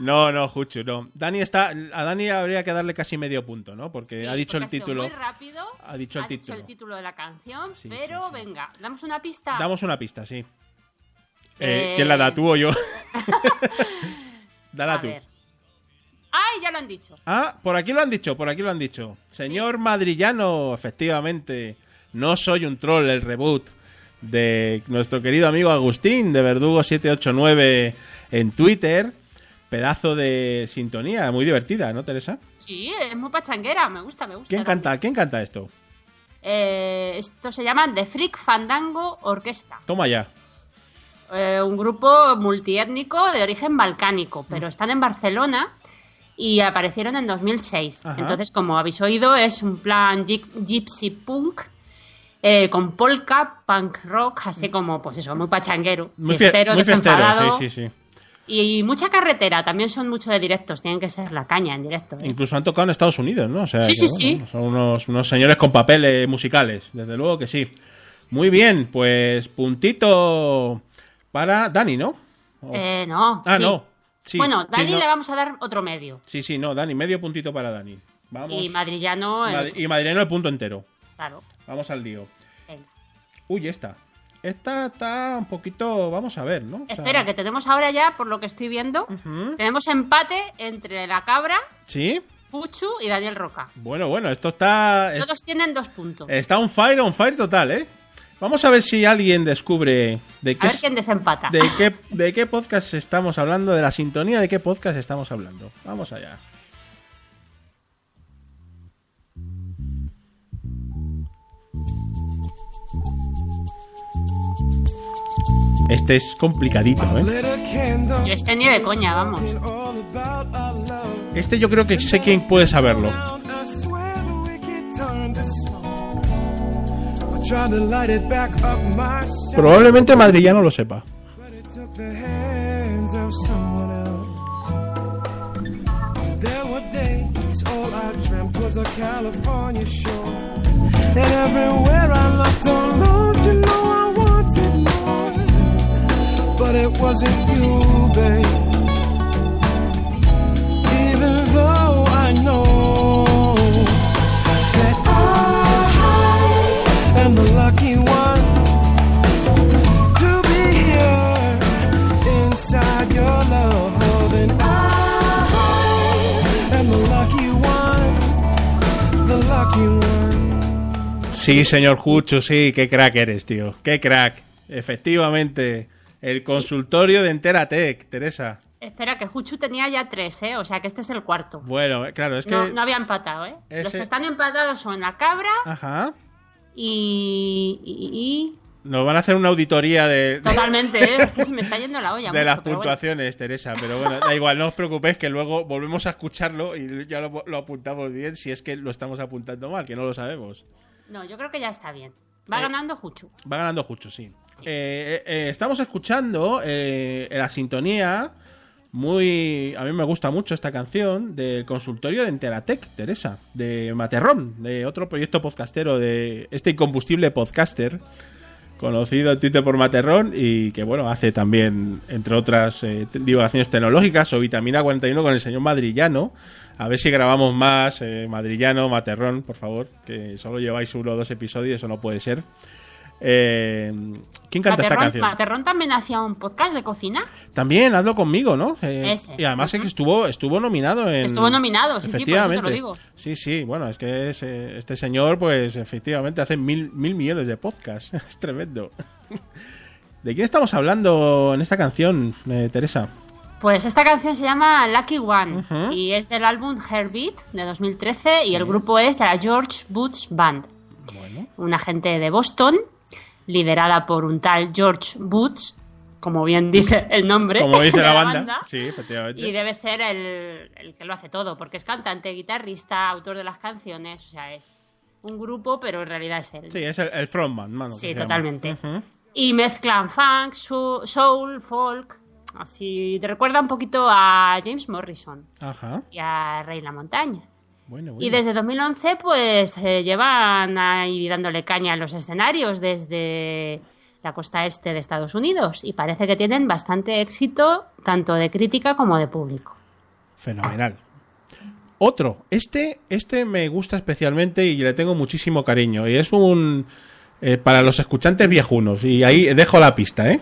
no, Juchu, no. Dani está. A Dani habría que darle casi medio punto, ¿no? Porque Sí, ha dicho porque el título. Muy rápido. Ha dicho el ha título. el título de la canción, Sí, pero venga, damos una pista. Damos una pista, sí. Eh, Eh, ¿Quién la da, tú o yo? *laughs* Dala A tú. ver. ¡Ay, ya lo han dicho! Ah, por aquí lo han dicho, por aquí lo han dicho. Señor Madrillano, efectivamente. No soy un troll, el reboot de nuestro querido amigo Agustín de Verdugo789 en Twitter. Pedazo de sintonía, muy divertida, ¿no, Teresa? Sí, es muy pachanguera, me gusta, me gusta. ¿Quién canta, ¿quién canta esto? Eh, esto se llama The Freak Fandango Orquesta. Toma ya. Eh, un grupo multiétnico de origen balcánico, pero están en Barcelona y aparecieron en 2006. Ajá. Entonces, como habéis oído, es un plan gypsy punk eh, con polka, punk rock, así como, pues eso, muy pachanguero, Muy, fie- fiestero, muy fiestero, sí, sí, sí. Y mucha carretera, también son mucho de directos, tienen que ser la caña en directo. ¿eh? Incluso han tocado en Estados Unidos, ¿no? O sea, Sí, que, sí, bueno, Son unos, unos señores con papeles musicales, desde luego que sí. Muy bien, pues puntito para Dani, ¿no? Eh, no. Ah, sí. no. Sí, bueno, sí, Dani no. le vamos a dar otro medio. Sí, sí, no, Dani, medio puntito para Dani. Vamos. Y Madrillano. el y Madrileño el punto entero. Claro. Vamos al lío. Venga. Uy, esta. Esta está un poquito. Vamos a ver, ¿no? O sea, Espera, que tenemos ahora ya, por lo que estoy viendo, tenemos empate entre la cabra, ¿Sí? Puchu y Daniel Roca. Bueno, bueno, esto está. Todos tienen dos puntos. Está un fire, on fire total, ¿eh? Vamos a ver si alguien descubre de A qué, ver quién desempata. de qué, de qué podcast estamos hablando, de la sintonía de qué podcast estamos hablando. Vamos allá. Este es complicadito, ¿eh? Yo este ni de coña, vamos. Este yo creo que sé quién puede saberlo. Probablemente Madrillano lo sepa. Wasn't you, babe. Even though I know that I am the lucky one to be here inside your love. And I am the lucky one the lucky one. Sí, señor Jucho, sí, qué crack eres, tío. Qué crack. Efectivamente, el consultorio de Enteratec, Teresa. Espera, que Juchu tenía ya tres, ¿eh? O sea que este es el cuarto. Bueno, claro, es que... No, no había empatado, ¿eh? Los que están empatados son la cabra Ajá. y... y- Nos van a hacer una auditoría de, Totalmente, ¿eh? Es que se me está yendo la olla. *laughs* de mucho, las bueno. puntuaciones, Teresa. Pero bueno, da igual, no os preocupéis que luego volvemos a escucharlo y ya lo, lo apuntamos bien si es que lo estamos apuntando mal, que no lo sabemos. No, yo creo que ya está bien. Va Eh, ganando Juchu. Va ganando Jucho, sí. Eh, eh, estamos escuchando la sintonía muy... A mí me gusta mucho esta canción del consultorio de Enteratec, Teresa, de Materrón, de otro proyecto podcastero de este incombustible podcaster conocido en Twitter por Materrón y que bueno, hace también, entre otras eh, divulgaciones tecnológicas o Vitamina 41 con el señor Madrillano. A ver si grabamos más eh, Madrillano, Materrón, por favor, que solo lleváis uno o dos episodios, eso no puede ser. Eh, ¿Quién canta esta canción? Materrón también hacía un podcast de cocina. También, hazlo conmigo, ¿no? Eh, Ese. Y además es que estuvo, estuvo nominado en... Estuvo nominado, sí, sí, por eso te lo Efectivamente. digo. Sí, sí, bueno, es que es, eh, este señor, pues efectivamente hace mil, mil millones de podcasts. *laughs* es tremendo. ¿De quién estamos hablando en esta canción, eh, Teresa? Pues esta canción se llama Lucky One y es del álbum Heartbeat de 2013 y el grupo es de la George Boots Band. Una gente de Boston liderada por un tal George Boots, como bien dice *laughs* el nombre. Como dice la banda. Sí, efectivamente. Y debe ser el, el que lo hace todo, porque es cantante, guitarrista, autor de las canciones, o sea, es un grupo, pero en realidad es él. Sí, es el, el frontman, mano. Sí, totalmente. Y mezclan funk, soul, folk, así te recuerda un poquito a James Morrison Ajá. y a Rey La Montaña. Bueno, Y bueno. desde 2011 pues eh, llevan ahí dándole caña en los escenarios desde la costa este de Estados Unidos y parece que tienen bastante éxito tanto de crítica como de público. Fenomenal. Otro, este, este me gusta especialmente y le tengo muchísimo cariño. Y es un. eh, para los escuchantes viejunos. Y ahí dejo la pista, ¿eh?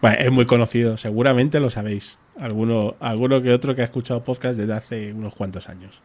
Bueno, es muy conocido, seguramente lo sabéis. Alguno, alguno que otro que ha escuchado podcast desde hace unos cuantos años.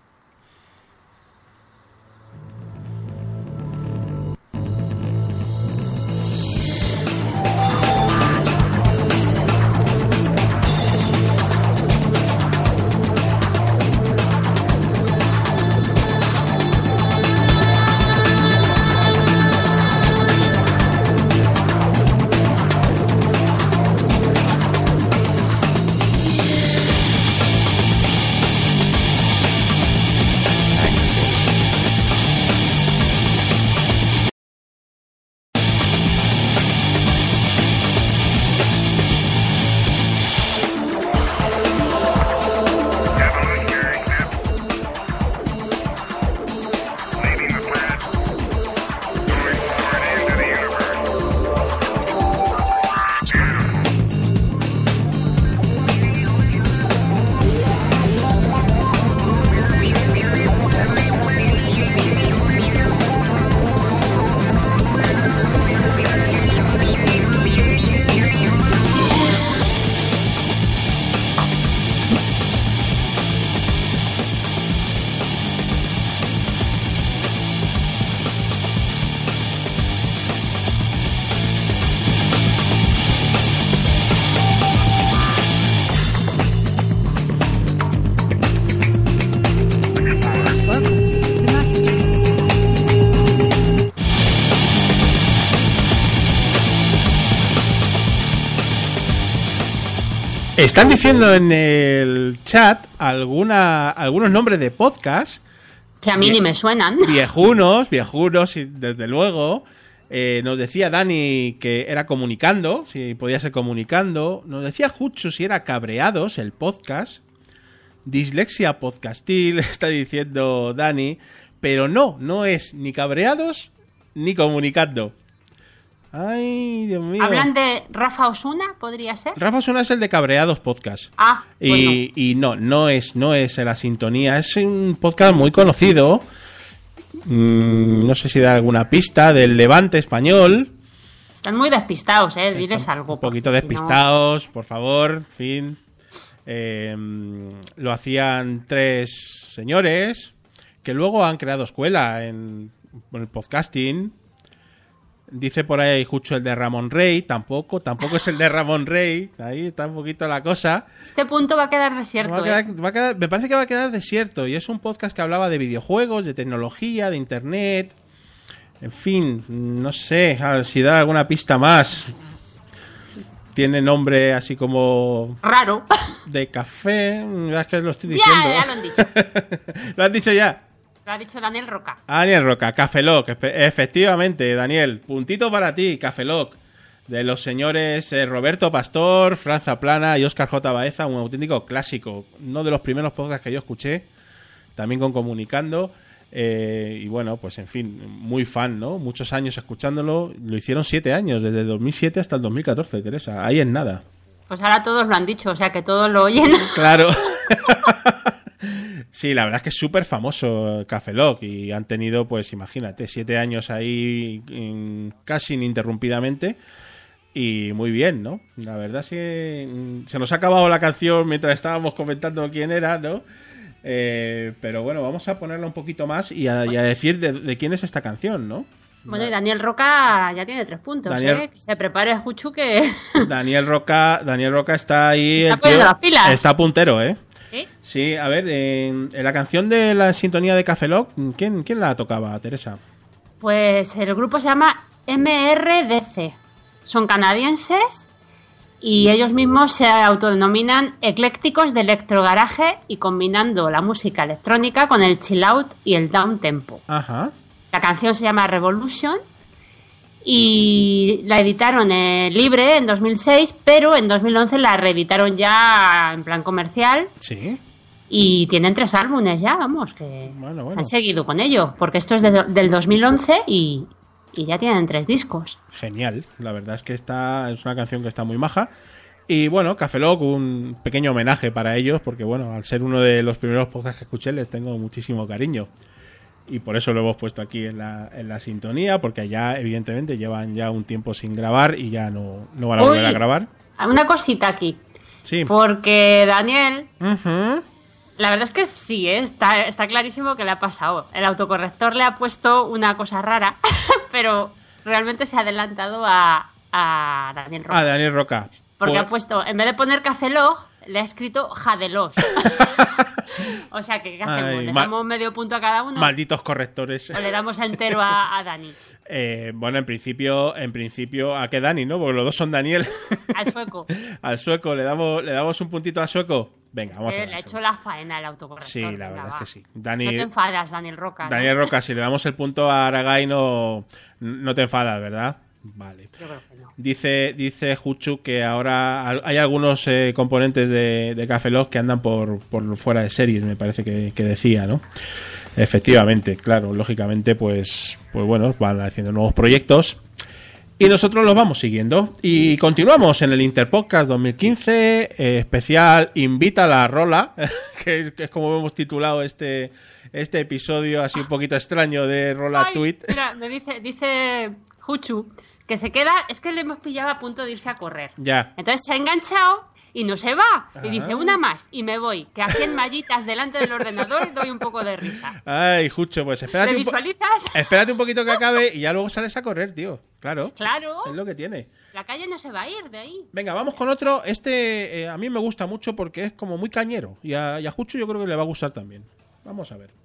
Están diciendo en el chat alguna, algunos nombres de podcast. Que a mí ni me suenan. *laughs* Viejunos, viejunos, y desde luego. Eh, nos decía Dani que era comunicando, si podía ser comunicando. Nos decía Juchu si era cabreados el podcast. Dislexia podcastil, *laughs* está diciendo Dani. Pero no, no es ni cabreados ni comunicando. Ay, Dios mío. ¿Hablan de Rafa Osuna? ¿Podría ser? Rafa Osuna es el de Cabreados Podcast. Ah, pues no. Y, y no, no es, no es la sintonía. Es un podcast muy conocido. Mm, no sé si da alguna pista del Levante español. Están muy despistados, ¿eh? Diles algo. Un poquito porque si no- despistados, por favor. En fin. Eh, lo hacían tres señores que luego han creado escuela en, en el podcasting. Dice por ahí Jucho el de Ramón Rey, tampoco, tampoco es el de Ramón Rey, ahí está un poquito la cosa. Este punto va a quedar desierto. Va a quedar- ¿eh? va a quedar- me parece que va a quedar desierto y es un podcast que hablaba de videojuegos, de tecnología, de internet. En fin, no sé, a ver si da alguna pista más. Tiene nombre así como Raro. de café. Es que lo estoy Ya, diciendo. ya lo han dicho. *laughs* ¿Lo has dicho ya? Lo ha dicho Daniel Roca. Daniel Roca, espe- efectivamente, Daniel. Puntito para ti, Café Lock. De los señores eh, Roberto Pastor, Franza Plana y Oscar J. Baeza, un auténtico clásico. Uno de los primeros podcasts que yo escuché, también con Comunicando. eh, y bueno, pues en fin, muy fan, ¿no? Muchos años escuchándolo. Lo hicieron siete años, desde el 2007 hasta el 2014, Teresa. Ahí en nada. Pues ahora todos lo han dicho, o sea que todos lo oyen. Claro. *laughs* sí, la verdad es que es súper famoso Café Lock y han tenido, pues imagínate, siete años ahí mm, casi ininterrumpidamente y muy bien, ¿no? La verdad es que mm, se nos ha acabado la canción mientras estábamos comentando quién era, ¿no? Eh, pero bueno, vamos a ponerla un poquito más y a, y a decir de, de quién es esta canción, ¿no? Bueno, y Daniel Roca ya tiene tres puntos, Daniel- ¿eh? Que se prepare Juchu que... Daniel Roca, Daniel Roca está ahí. Se está las pilas. Está puntero, ¿eh? ¿Sí? A ver, en, en la canción de la sintonía de Café Lock, ¿quién, ¿quién la tocaba, Teresa? Pues el grupo se llama MRDC. Son canadienses y ellos mismos se autodenominan eclécticos de electrogaraje y combinando la música electrónica con el chill out y el down tempo. Ajá. La canción se llama Revolution y la editaron eh, libre en 2006, pero en 2011 la reeditaron ya en plan comercial Sí. Y tienen tres álbumes ya, vamos, que Bueno, bueno. han seguido con ello, porque esto es de- del 2011 y, y ya tienen tres discos. Genial. La verdad es que esta es una canción que está muy maja. Y bueno, Café Lock, un pequeño homenaje para ellos, porque bueno, al ser uno de los primeros podcasts que escuché, les tengo muchísimo cariño. Y por eso lo hemos puesto aquí en la, en la sintonía, porque ya evidentemente llevan ya un tiempo sin grabar y ya no, no van a volver Uy. a grabar. Una cosita aquí, Sí. porque Daniel, Ujú. La verdad es que sí, ¿eh? está, está clarísimo que le ha pasado. El autocorrector le ha puesto una cosa rara, *laughs* pero realmente se ha adelantado a, a Daniel Roca. Ah, Daniel Roca. Porque Por- ha puesto, en vez de poner Café Log, le ha escrito Jadelos. *laughs* o sea que, ¿qué hacemos? Ay, ¿Le damos medio punto a cada uno? Malditos correctores. ¿O le damos entero a, a Dani? *laughs* Eh, bueno, en principio, en principio, ¿a qué Dani, no? Porque los dos son Daniel. *laughs* Al sueco. *laughs* al sueco, ¿le damos, ¿le damos un puntito al sueco? Venga, vamos a le ha ver. hecho la faena el autocorrector. Sí, la verdad es que sí. Dani, No te enfadas, Daniel Roca. ¿no? Daniel Roca, si le damos el punto a Aragay, no, no te enfadas, ¿verdad? Vale. Yo creo que no. Dice, dice Juchu que ahora hay algunos eh, componentes de, de Café Lock que andan por, por fuera de series, me parece que, que decía, ¿no? Efectivamente, claro, lógicamente, pues, pues bueno, van haciendo nuevos proyectos. Y nosotros los vamos siguiendo. Y continuamos en el Interpodcast 2015, eh, especial Invita a la Rola, *laughs* que, es- que es como hemos titulado este, este episodio así un poquito extraño de Rola Ay, Tweet. Mira, me dice, dice Juchu que se queda, es que le hemos pillado a punto de irse a correr. Ya. Entonces se ha enganchado y no se va. Y dice, una más y me voy. Que aquí en mallitas delante del ordenador doy un poco de risa. Ay, Jucho, pues ¿Te espérate un, visualizas? espérate un poquito que acabe y ya luego sales a correr, tío. Claro. Claro. Es lo que tiene. La calle no se va a ir de ahí. Venga, vamos con otro. Este eh, a mí me gusta mucho porque es como muy cañero. Y a, y a Jucho yo creo que le va a gustar también. Vamos a ver.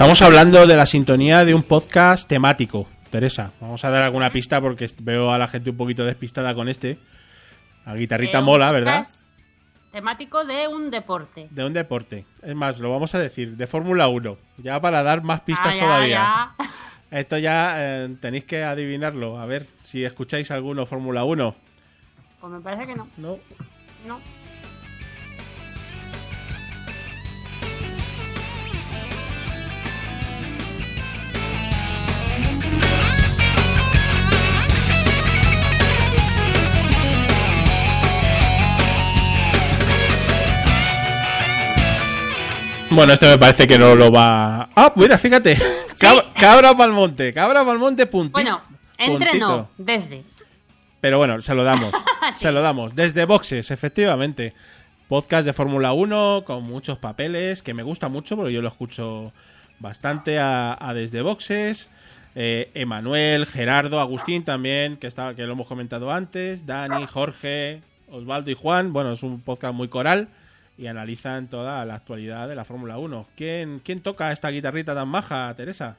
Estamos hablando de la sintonía de un podcast temático. Teresa, vamos a dar alguna pista porque veo a la gente un poquito despistada con este. La guitarrita Eh, mola, ¿verdad? Temático de un deporte. De un deporte. Es más, lo vamos a decir, de Fórmula 1. Ya para dar más pistas Ah, ya, todavía. ya. *laughs* Esto ya eh, tenéis que adivinarlo. A ver si escucháis alguno Fórmula 1. Pues me parece que no. No. No. Bueno, este me parece que no lo va. Ah, mira, fíjate. *laughs* Cab- Cabra monte. Cabra pa'l monte, puntito. Bueno, entre puntito. no, desde. Pero bueno, se lo damos. *laughs* Sí. Se lo damos. Desde Boxes, efectivamente. Podcast de Fórmula 1 con muchos papeles, que me gusta mucho porque yo lo escucho bastante a, a Desde Boxes. Eh, Emanuel, Gerardo, Agustín también, que, estaba, que lo hemos comentado antes. Dani, Jorge, Osvaldo y Juan. Bueno, es un podcast muy coral y analizan toda la actualidad de la Fórmula 1. ¿Quién, ¿Quién toca esta guitarrita tan maja, Teresa?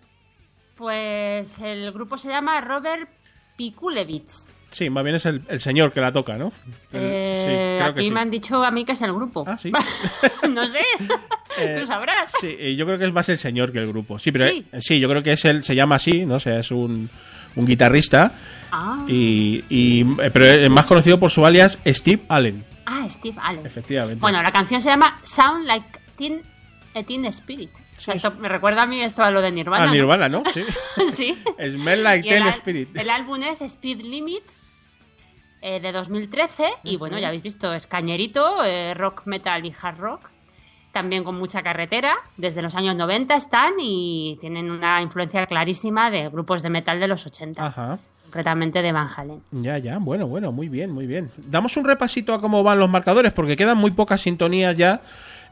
Pues el grupo se llama Robert Pikulevich. Sí, más bien es el, el señor que la toca, ¿no? El- Eh, sí, creo que aquí sí. me han dicho a mí que es el grupo. Ah, sí. *laughs* no sé. *laughs* Eh, Tú sabrás. Sí, yo creo que es más el señor que el grupo. Sí, pero Sí. eh, sí, yo creo que es el, se llama así, no sé, es un, un guitarrista. Ah. Y, y- pero es más conocido por su alias Steve Allen, Ah, Steve Allen. efectivamente. Bueno, la canción se llama Sound Like Teen, a Teen Spirit. O sea, esto me recuerda a mí esto a lo de Nirvana. ¿no? Nirvana, ¿no? *laughs* Sí. sí. Smell Like Teen Spirit. El álbum es Speed Limit eh, de 2013 y bueno, ya habéis visto, es cañerito, eh, rock, metal y hard rock. También con mucha carretera, desde los años 90 están y tienen una influencia clarísima de grupos de metal de los 80, Ajá. Concretamente de Van Halen. Ya, ya, bueno, bueno, muy bien, muy bien. Damos un repasito a cómo van los marcadores, porque quedan muy pocas sintonías ya.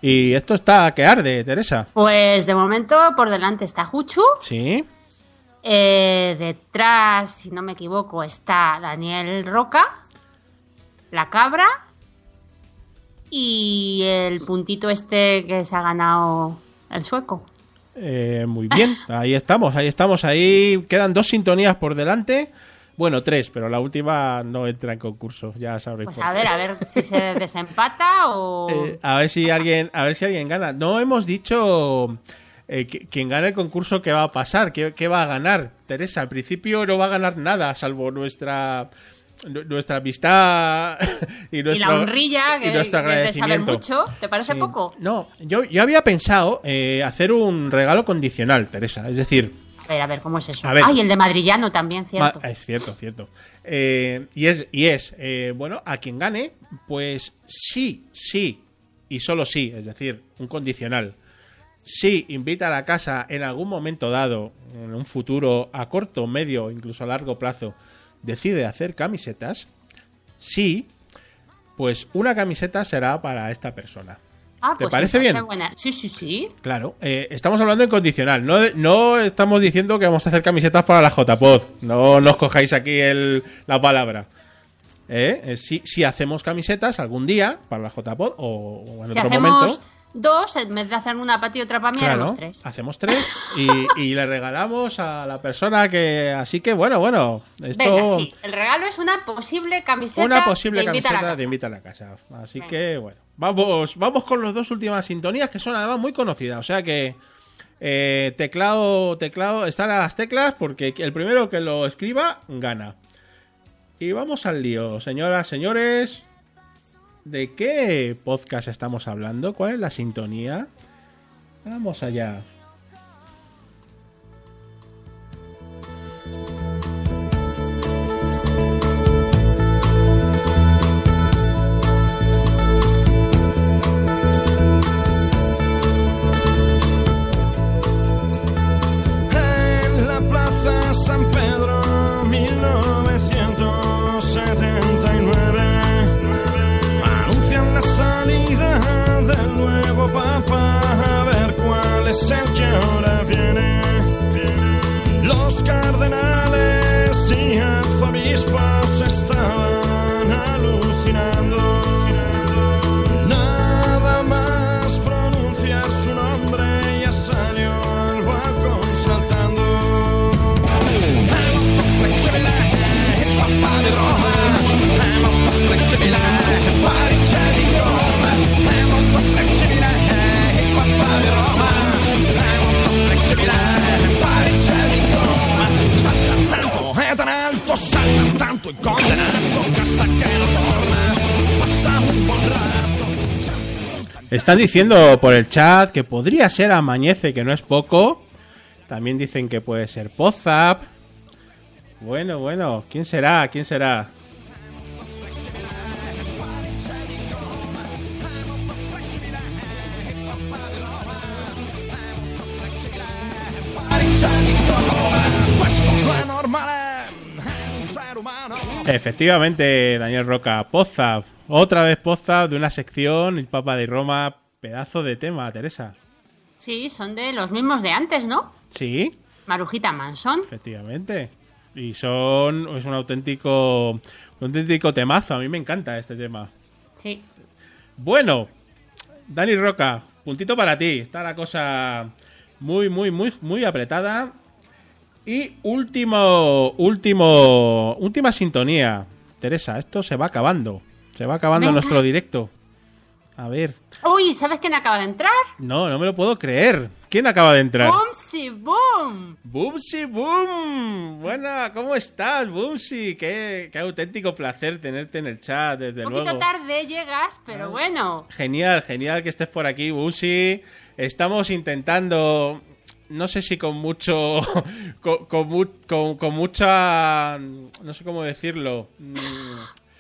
Y esto está que arde, Teresa. Pues de momento por delante está Juchu, Sí. eh, detrás, si no me equivoco, está Daniel Roca, la cabra y el puntito este que se ha ganado el sueco. Eh, muy bien, ahí estamos, ahí estamos, ahí quedan dos sintonías por delante. Bueno, tres, pero la última no entra en concurso, ya sabréis. Pues a ver, a ver si se *laughs* desempata o... Eh, a ver si alguien, a ver si alguien gana. No hemos dicho eh, qui- quién gana el concurso qué va a pasar, qué, qué va a ganar. Teresa, al principio no va a ganar nada, salvo nuestra nu- nuestra amistad *laughs* y y la honrilla, que, y nuestro que de saber agradecimiento. mucho, ¿te parece Sí. poco? No, yo, yo había pensado eh, hacer un regalo condicional, Teresa. Es decir, ver, a ver, ¿cómo es eso? A ver. Ay, el de Madrillano también, cierto. Ma- es cierto, cierto. Eh, y es, y es eh, bueno, a quien gane, pues sí, sí, y solo sí, es decir, un condicional. Si invita a la casa en algún momento dado, en un futuro a corto, medio, incluso a largo plazo, decide hacer camisetas, sí, pues una camiseta será para esta persona. Ah, ¿te pues parece bien? buena. Sí, sí, sí. Claro, eh, estamos hablando en condicional. No, no estamos diciendo que vamos a hacer camisetas para la JPod. No nos cojáis aquí el- la palabra. Eh, eh, si, si hacemos camisetas algún día para la JPod o, o en Si otro hacemos momento. dos, en vez de hacer una para ti y otra para mí, Claro, haremos tres. hacemos tres y, y le regalamos a la persona que. Así que bueno, bueno. Esto. Venga, sí. El regalo es una posible camiseta Una posible de invita a la camiseta casa. de Invita a la Casa. Así que, bueno. Vamos, vamos con las dos últimas sintonías que son además muy conocidas. O sea que. eh, teclado, teclado, están a las teclas porque el primero que lo escriba gana. Y vamos al lío, señoras, señores. ¿De qué podcast estamos hablando? ¿Cuál es la sintonía? Vamos allá. Es el que ahora viene. Los cardenales y arzobispos estaban tanto y condenando que hasta que no torne pasa un buen rato. Están diciendo por el chat que podría ser Amañece, que no es poco. También dicen que puede ser Pozap. Bueno, bueno, ¿quién será? ¿Quién será? Efectivamente, Daniel Roca, Pozap. Otra vez Pozap de una sección, el Papa de Roma, pedazo de tema, Teresa. Sí, son de los mismos de antes, ¿no? Sí, Marujita Manson. efectivamente. Y son, es un auténtico, un auténtico temazo. A mí me encanta este tema. Sí. Bueno, Dani Roca, puntito para ti. Está la cosa muy, muy, muy, muy apretada. Y último, último, última sintonía. Teresa, esto se va acabando. Se va acabando Venga. nuestro directo. A ver. Uy, ¿sabes quién acaba de entrar? No, no me lo puedo creer. ¿Quién acaba de entrar? ¡Boomsy Boom! Boomsy Boom. Buena, ¿cómo estás, Boomsy? Qué, qué auténtico placer tenerte en el chat, desde Un poquito luego. tarde llegas, pero bueno. Genial, genial que estés por aquí, Busi. Estamos intentando, no sé si con mucho, *laughs* con, con con- con mucha, no sé cómo decirlo, mm,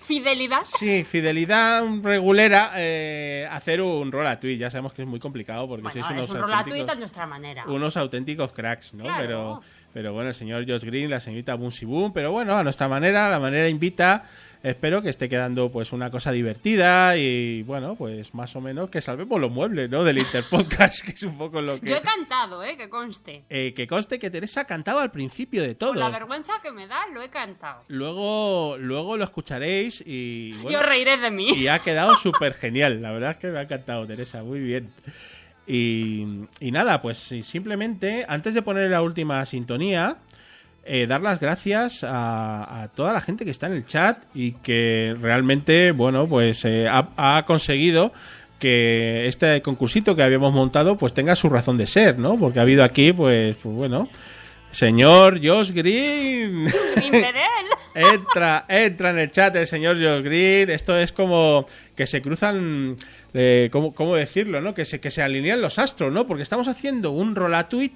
Fidelidad. sí, fidelidad regulera, eh, hacer un roll a tweet. Ya sabemos que es muy complicado porque Bueno, sois unos es un rolatuito auténticos, a nuestra manera. unos auténticos cracks, ¿no? Claro. Pero, pero bueno, el señor Josh Green, la señorita Boomsy Boom, pero bueno, a nuestra manera, la manera invita. Espero que esté quedando pues una cosa divertida y bueno, pues más o menos que salvemos los muebles, ¿no? Del Interpodcast, *laughs* que es un poco lo que... Yo he cantado, ¿eh? Que conste. Eh, que conste que Teresa cantaba al principio de todo. Por la vergüenza que me da, lo he cantado. Luego, luego lo escucharéis y... bueno, Yo reiré de mí. y ha quedado súper genial. La verdad es que me ha encantado, Teresa. Muy bien. Y, y nada, pues simplemente, antes de poner la última sintonía, eh, dar las gracias a, a toda la gente que está en el chat y que realmente, bueno, pues eh, ha, ha conseguido que este concursito que habíamos montado pues tenga su razón de ser, ¿no? Porque ha habido aquí, pues, pues bueno, señor Josh Green. *laughs* Entra, entra en el chat el señor Josh Green. Esto es como que se cruzan, eh, ¿cómo, cómo decirlo, no? Que se, que se alinean los astros, ¿no? Porque estamos haciendo un rolatweet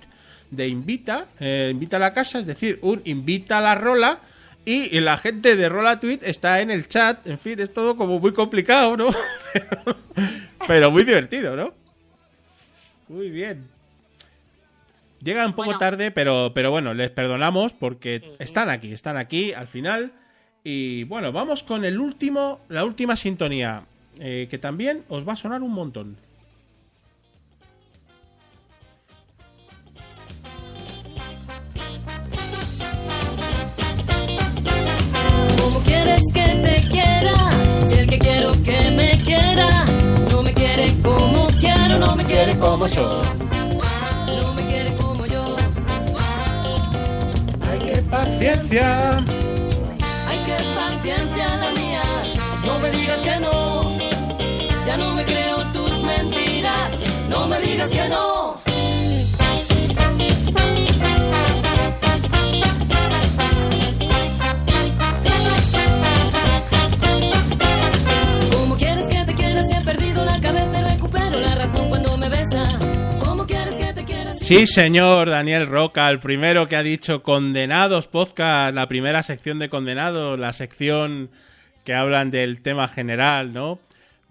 de invita, eh, invita a la casa, es decir, un invita a la rola. Y la gente de Rolatweet está en el chat. En fin, es todo como muy complicado, ¿no? *laughs* pero, pero muy divertido, ¿no? Muy bien. Llega un poco Bueno. tarde, pero, pero bueno, les perdonamos porque están aquí, están aquí al final. Y bueno, vamos con el último, la última sintonía, eh, que también os va a sonar un montón. Que te quiera? Si el que quiero que me quiera no me quiere como quiero, no me quiere como yo. No me quiere como yo. Ay, qué paciencia. Ay, qué paciencia la mía. No me digas que no. Ya no me creo tus mentiras. No me digas que no. Sí, señor Daniel Roca, el primero que ha dicho Condenados Podcast, la primera sección de Condenados, la sección que hablan del tema general, ¿no?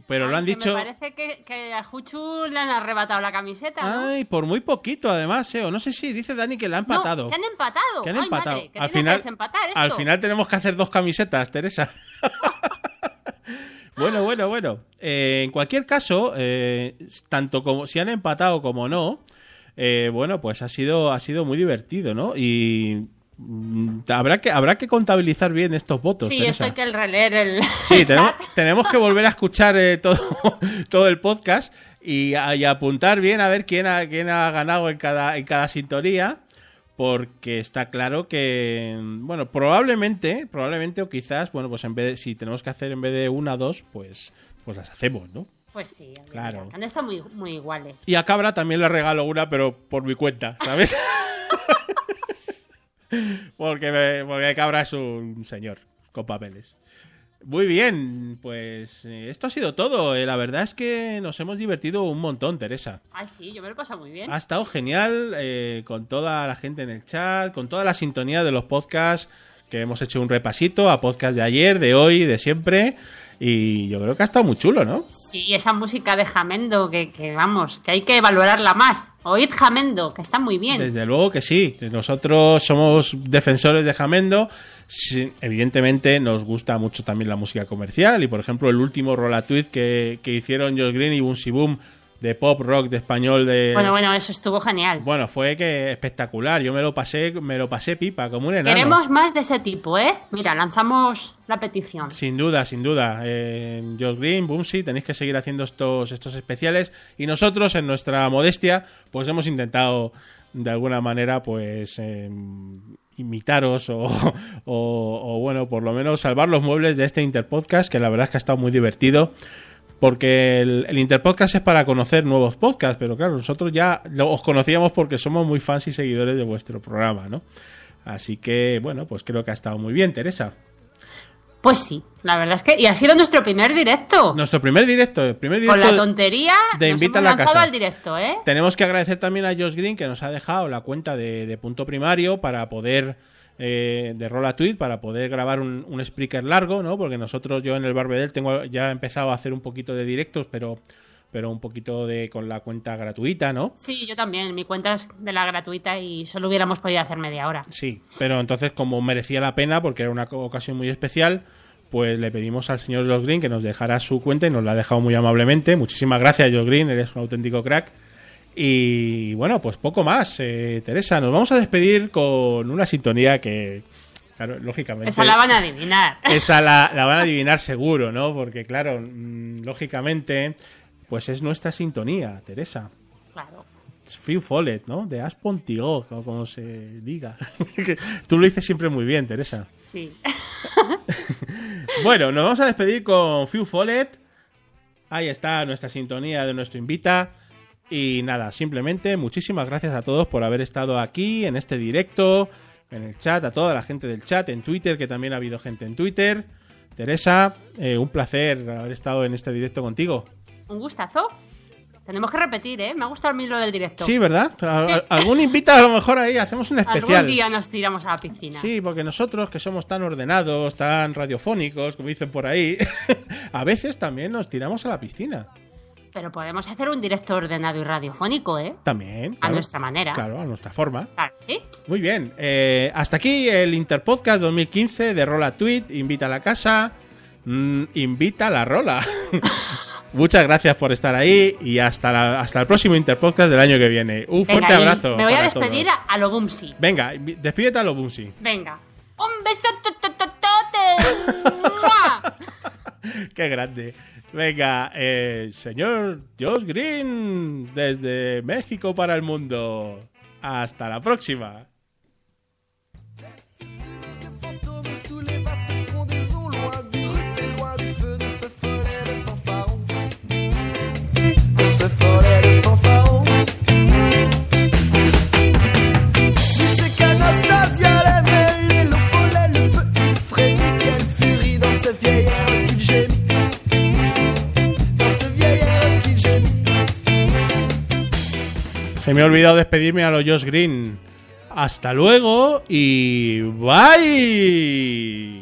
Pero lo han Que dicho... Me parece que, que a Juchu le han arrebatado la camiseta, ¿no? Ay, por muy poquito además, ¿eh? O no sé si dice Dani que la ha empatado. No, que han empatado. Que han Ay, empatado. madre, que al, final, que desempatar esto. al final tenemos que hacer dos camisetas, Teresa. *laughs* bueno, bueno, bueno. Eh, en cualquier caso, eh, tanto como si han empatado como no, eh, bueno, pues ha sido, ha sido muy divertido, ¿no? Y mm, habrá que, habrá que contabilizar bien estos votos. Sí, Teresa. esto hay que releer el. *laughs* Sí, tenemos, que volver a escuchar eh, todo, *laughs* todo el podcast y, a- y apuntar bien a ver quién ha, quién ha ganado en cada, en cada sintonía. Porque está claro que, bueno, probablemente, probablemente o quizás, bueno, pues en vez de, si tenemos que hacer en vez de una, dos, pues, pues las hacemos, ¿no? Pues sí, Claro. han estado muy, muy iguales. Y a Cabra también le regalo una, pero por mi cuenta, ¿sabes? *laughs* porque, me- porque Cabra es un señor. con papeles. Muy bien, pues eh, esto ha sido todo. Eh, la verdad es que nos hemos divertido un montón, Teresa. Ay, sí, yo me lo he pasado muy bien. Ha estado genial eh, con toda la gente en el chat, con toda la sintonía de los podcasts, que hemos hecho un repasito a podcast de ayer, de hoy, de siempre. Y yo creo que ha estado muy chulo, ¿no? Sí, esa música de Jamendo, que, que vamos, que hay que valorarla más. Oíd Jamendo, que está muy bien. Desde luego que sí. Nosotros somos defensores de Jamendo. Sí, evidentemente nos gusta mucho también la música comercial. Y por ejemplo, el último Rollatuit que, que hicieron Josh Green y Boomsy Boom de pop rock de español de. Bueno, bueno, eso estuvo genial. Bueno, fue que espectacular. Yo me lo pasé, me lo pasé pipa, como un enano. Queremos más de ese tipo, ¿eh? Mira, lanzamos la petición. Sin duda, sin duda. Eh, Josh Green, Boomsy, tenéis que seguir haciendo estos, estos especiales. Y nosotros, en nuestra modestia, pues hemos intentado de alguna manera, pues. eh, imitaros o, *laughs* o- o, bueno, por lo menos salvar los muebles de este Interpodcast, que la verdad es que ha estado muy divertido. Porque el, el Interpodcast es para conocer nuevos podcasts, pero claro, nosotros ya os conocíamos porque somos muy fans y seguidores de vuestro programa, ¿no? Así que, bueno, pues creo que ha estado muy bien, Teresa. Pues sí, la verdad es que. Y ha sido nuestro primer directo. Nuestro primer directo, el primer Con directo la tontería de nos Invita a la Casa. al directo, ¿eh? Tenemos que agradecer también a Josh Green que nos ha dejado la cuenta de, de punto primario para poder, eh, de Rola Tweet, para poder grabar un, un speaker largo, ¿no? Porque nosotros, yo en el Barbedel, tengo ya he empezado a hacer un poquito de directos, pero, pero un poquito de con la cuenta gratuita, ¿no? Sí, yo también. Mi cuenta es de la gratuita y solo hubiéramos podido hacer media hora. Sí, pero entonces como merecía la pena, porque era una ocasión muy especial, pues le pedimos al señor Josh Green que nos dejara su cuenta y nos la ha dejado muy amablemente. Muchísimas gracias, Josh Green, eres un auténtico crack. Y bueno, pues poco más, eh, Teresa. Nos vamos a despedir con una sintonía que, claro, lógicamente... Esa la van a adivinar. Esa la, *laughs* la van a adivinar seguro, ¿no? Porque claro, mm, lógicamente, pues es nuestra sintonía, Teresa. Claro. Es Phil Follett, ¿no? De Aspontigo, como, como se diga. *laughs* Tú lo dices siempre muy bien, Teresa. Sí. *laughs* Bueno, nos vamos a despedir con Phil Follett. Ahí está nuestra sintonía de nuestro invita. Y nada, simplemente muchísimas gracias a todos por haber estado aquí en este directo, en el chat, a toda la gente del chat, en Twitter, que también ha habido gente en Twitter. Teresa, eh, un placer haber estado en este directo contigo. Un gustazo. Tenemos que repetir, ¿eh? Me ha gustado mí lo del directo. Sí, ¿verdad? Sí. Algún invita a lo mejor ahí, hacemos un *laughs* especial. Algún día nos tiramos a la piscina. Sí, porque nosotros que somos tan ordenados, tan radiofónicos, como dicen por ahí, *laughs* a veces también nos tiramos a la piscina. Pero podemos hacer un directo ordenado y radiofónico, ¿eh? También. A nuestra manera. Claro, a nuestra forma. Claro, sí. Muy bien. eh, hasta aquí el Interpodcast 2015 de Rola Tweet. Invita a la casa. mm, invita a la Rola. *laughs* Muchas gracias por estar ahí y hasta, la- hasta el próximo Interpodcast del año que viene. Un Venga, fuerte abrazo. Me voy a despedir todos. a, lo Bumsi. Venga, despídete a lo Bunsi. Venga. Un beso. *laughs* Qué grande. Venga, eh, señor Josh Green, desde México para el mundo. Hasta la próxima. Se me ha olvidado despedirme a los Josh Green. Hasta luego y bye.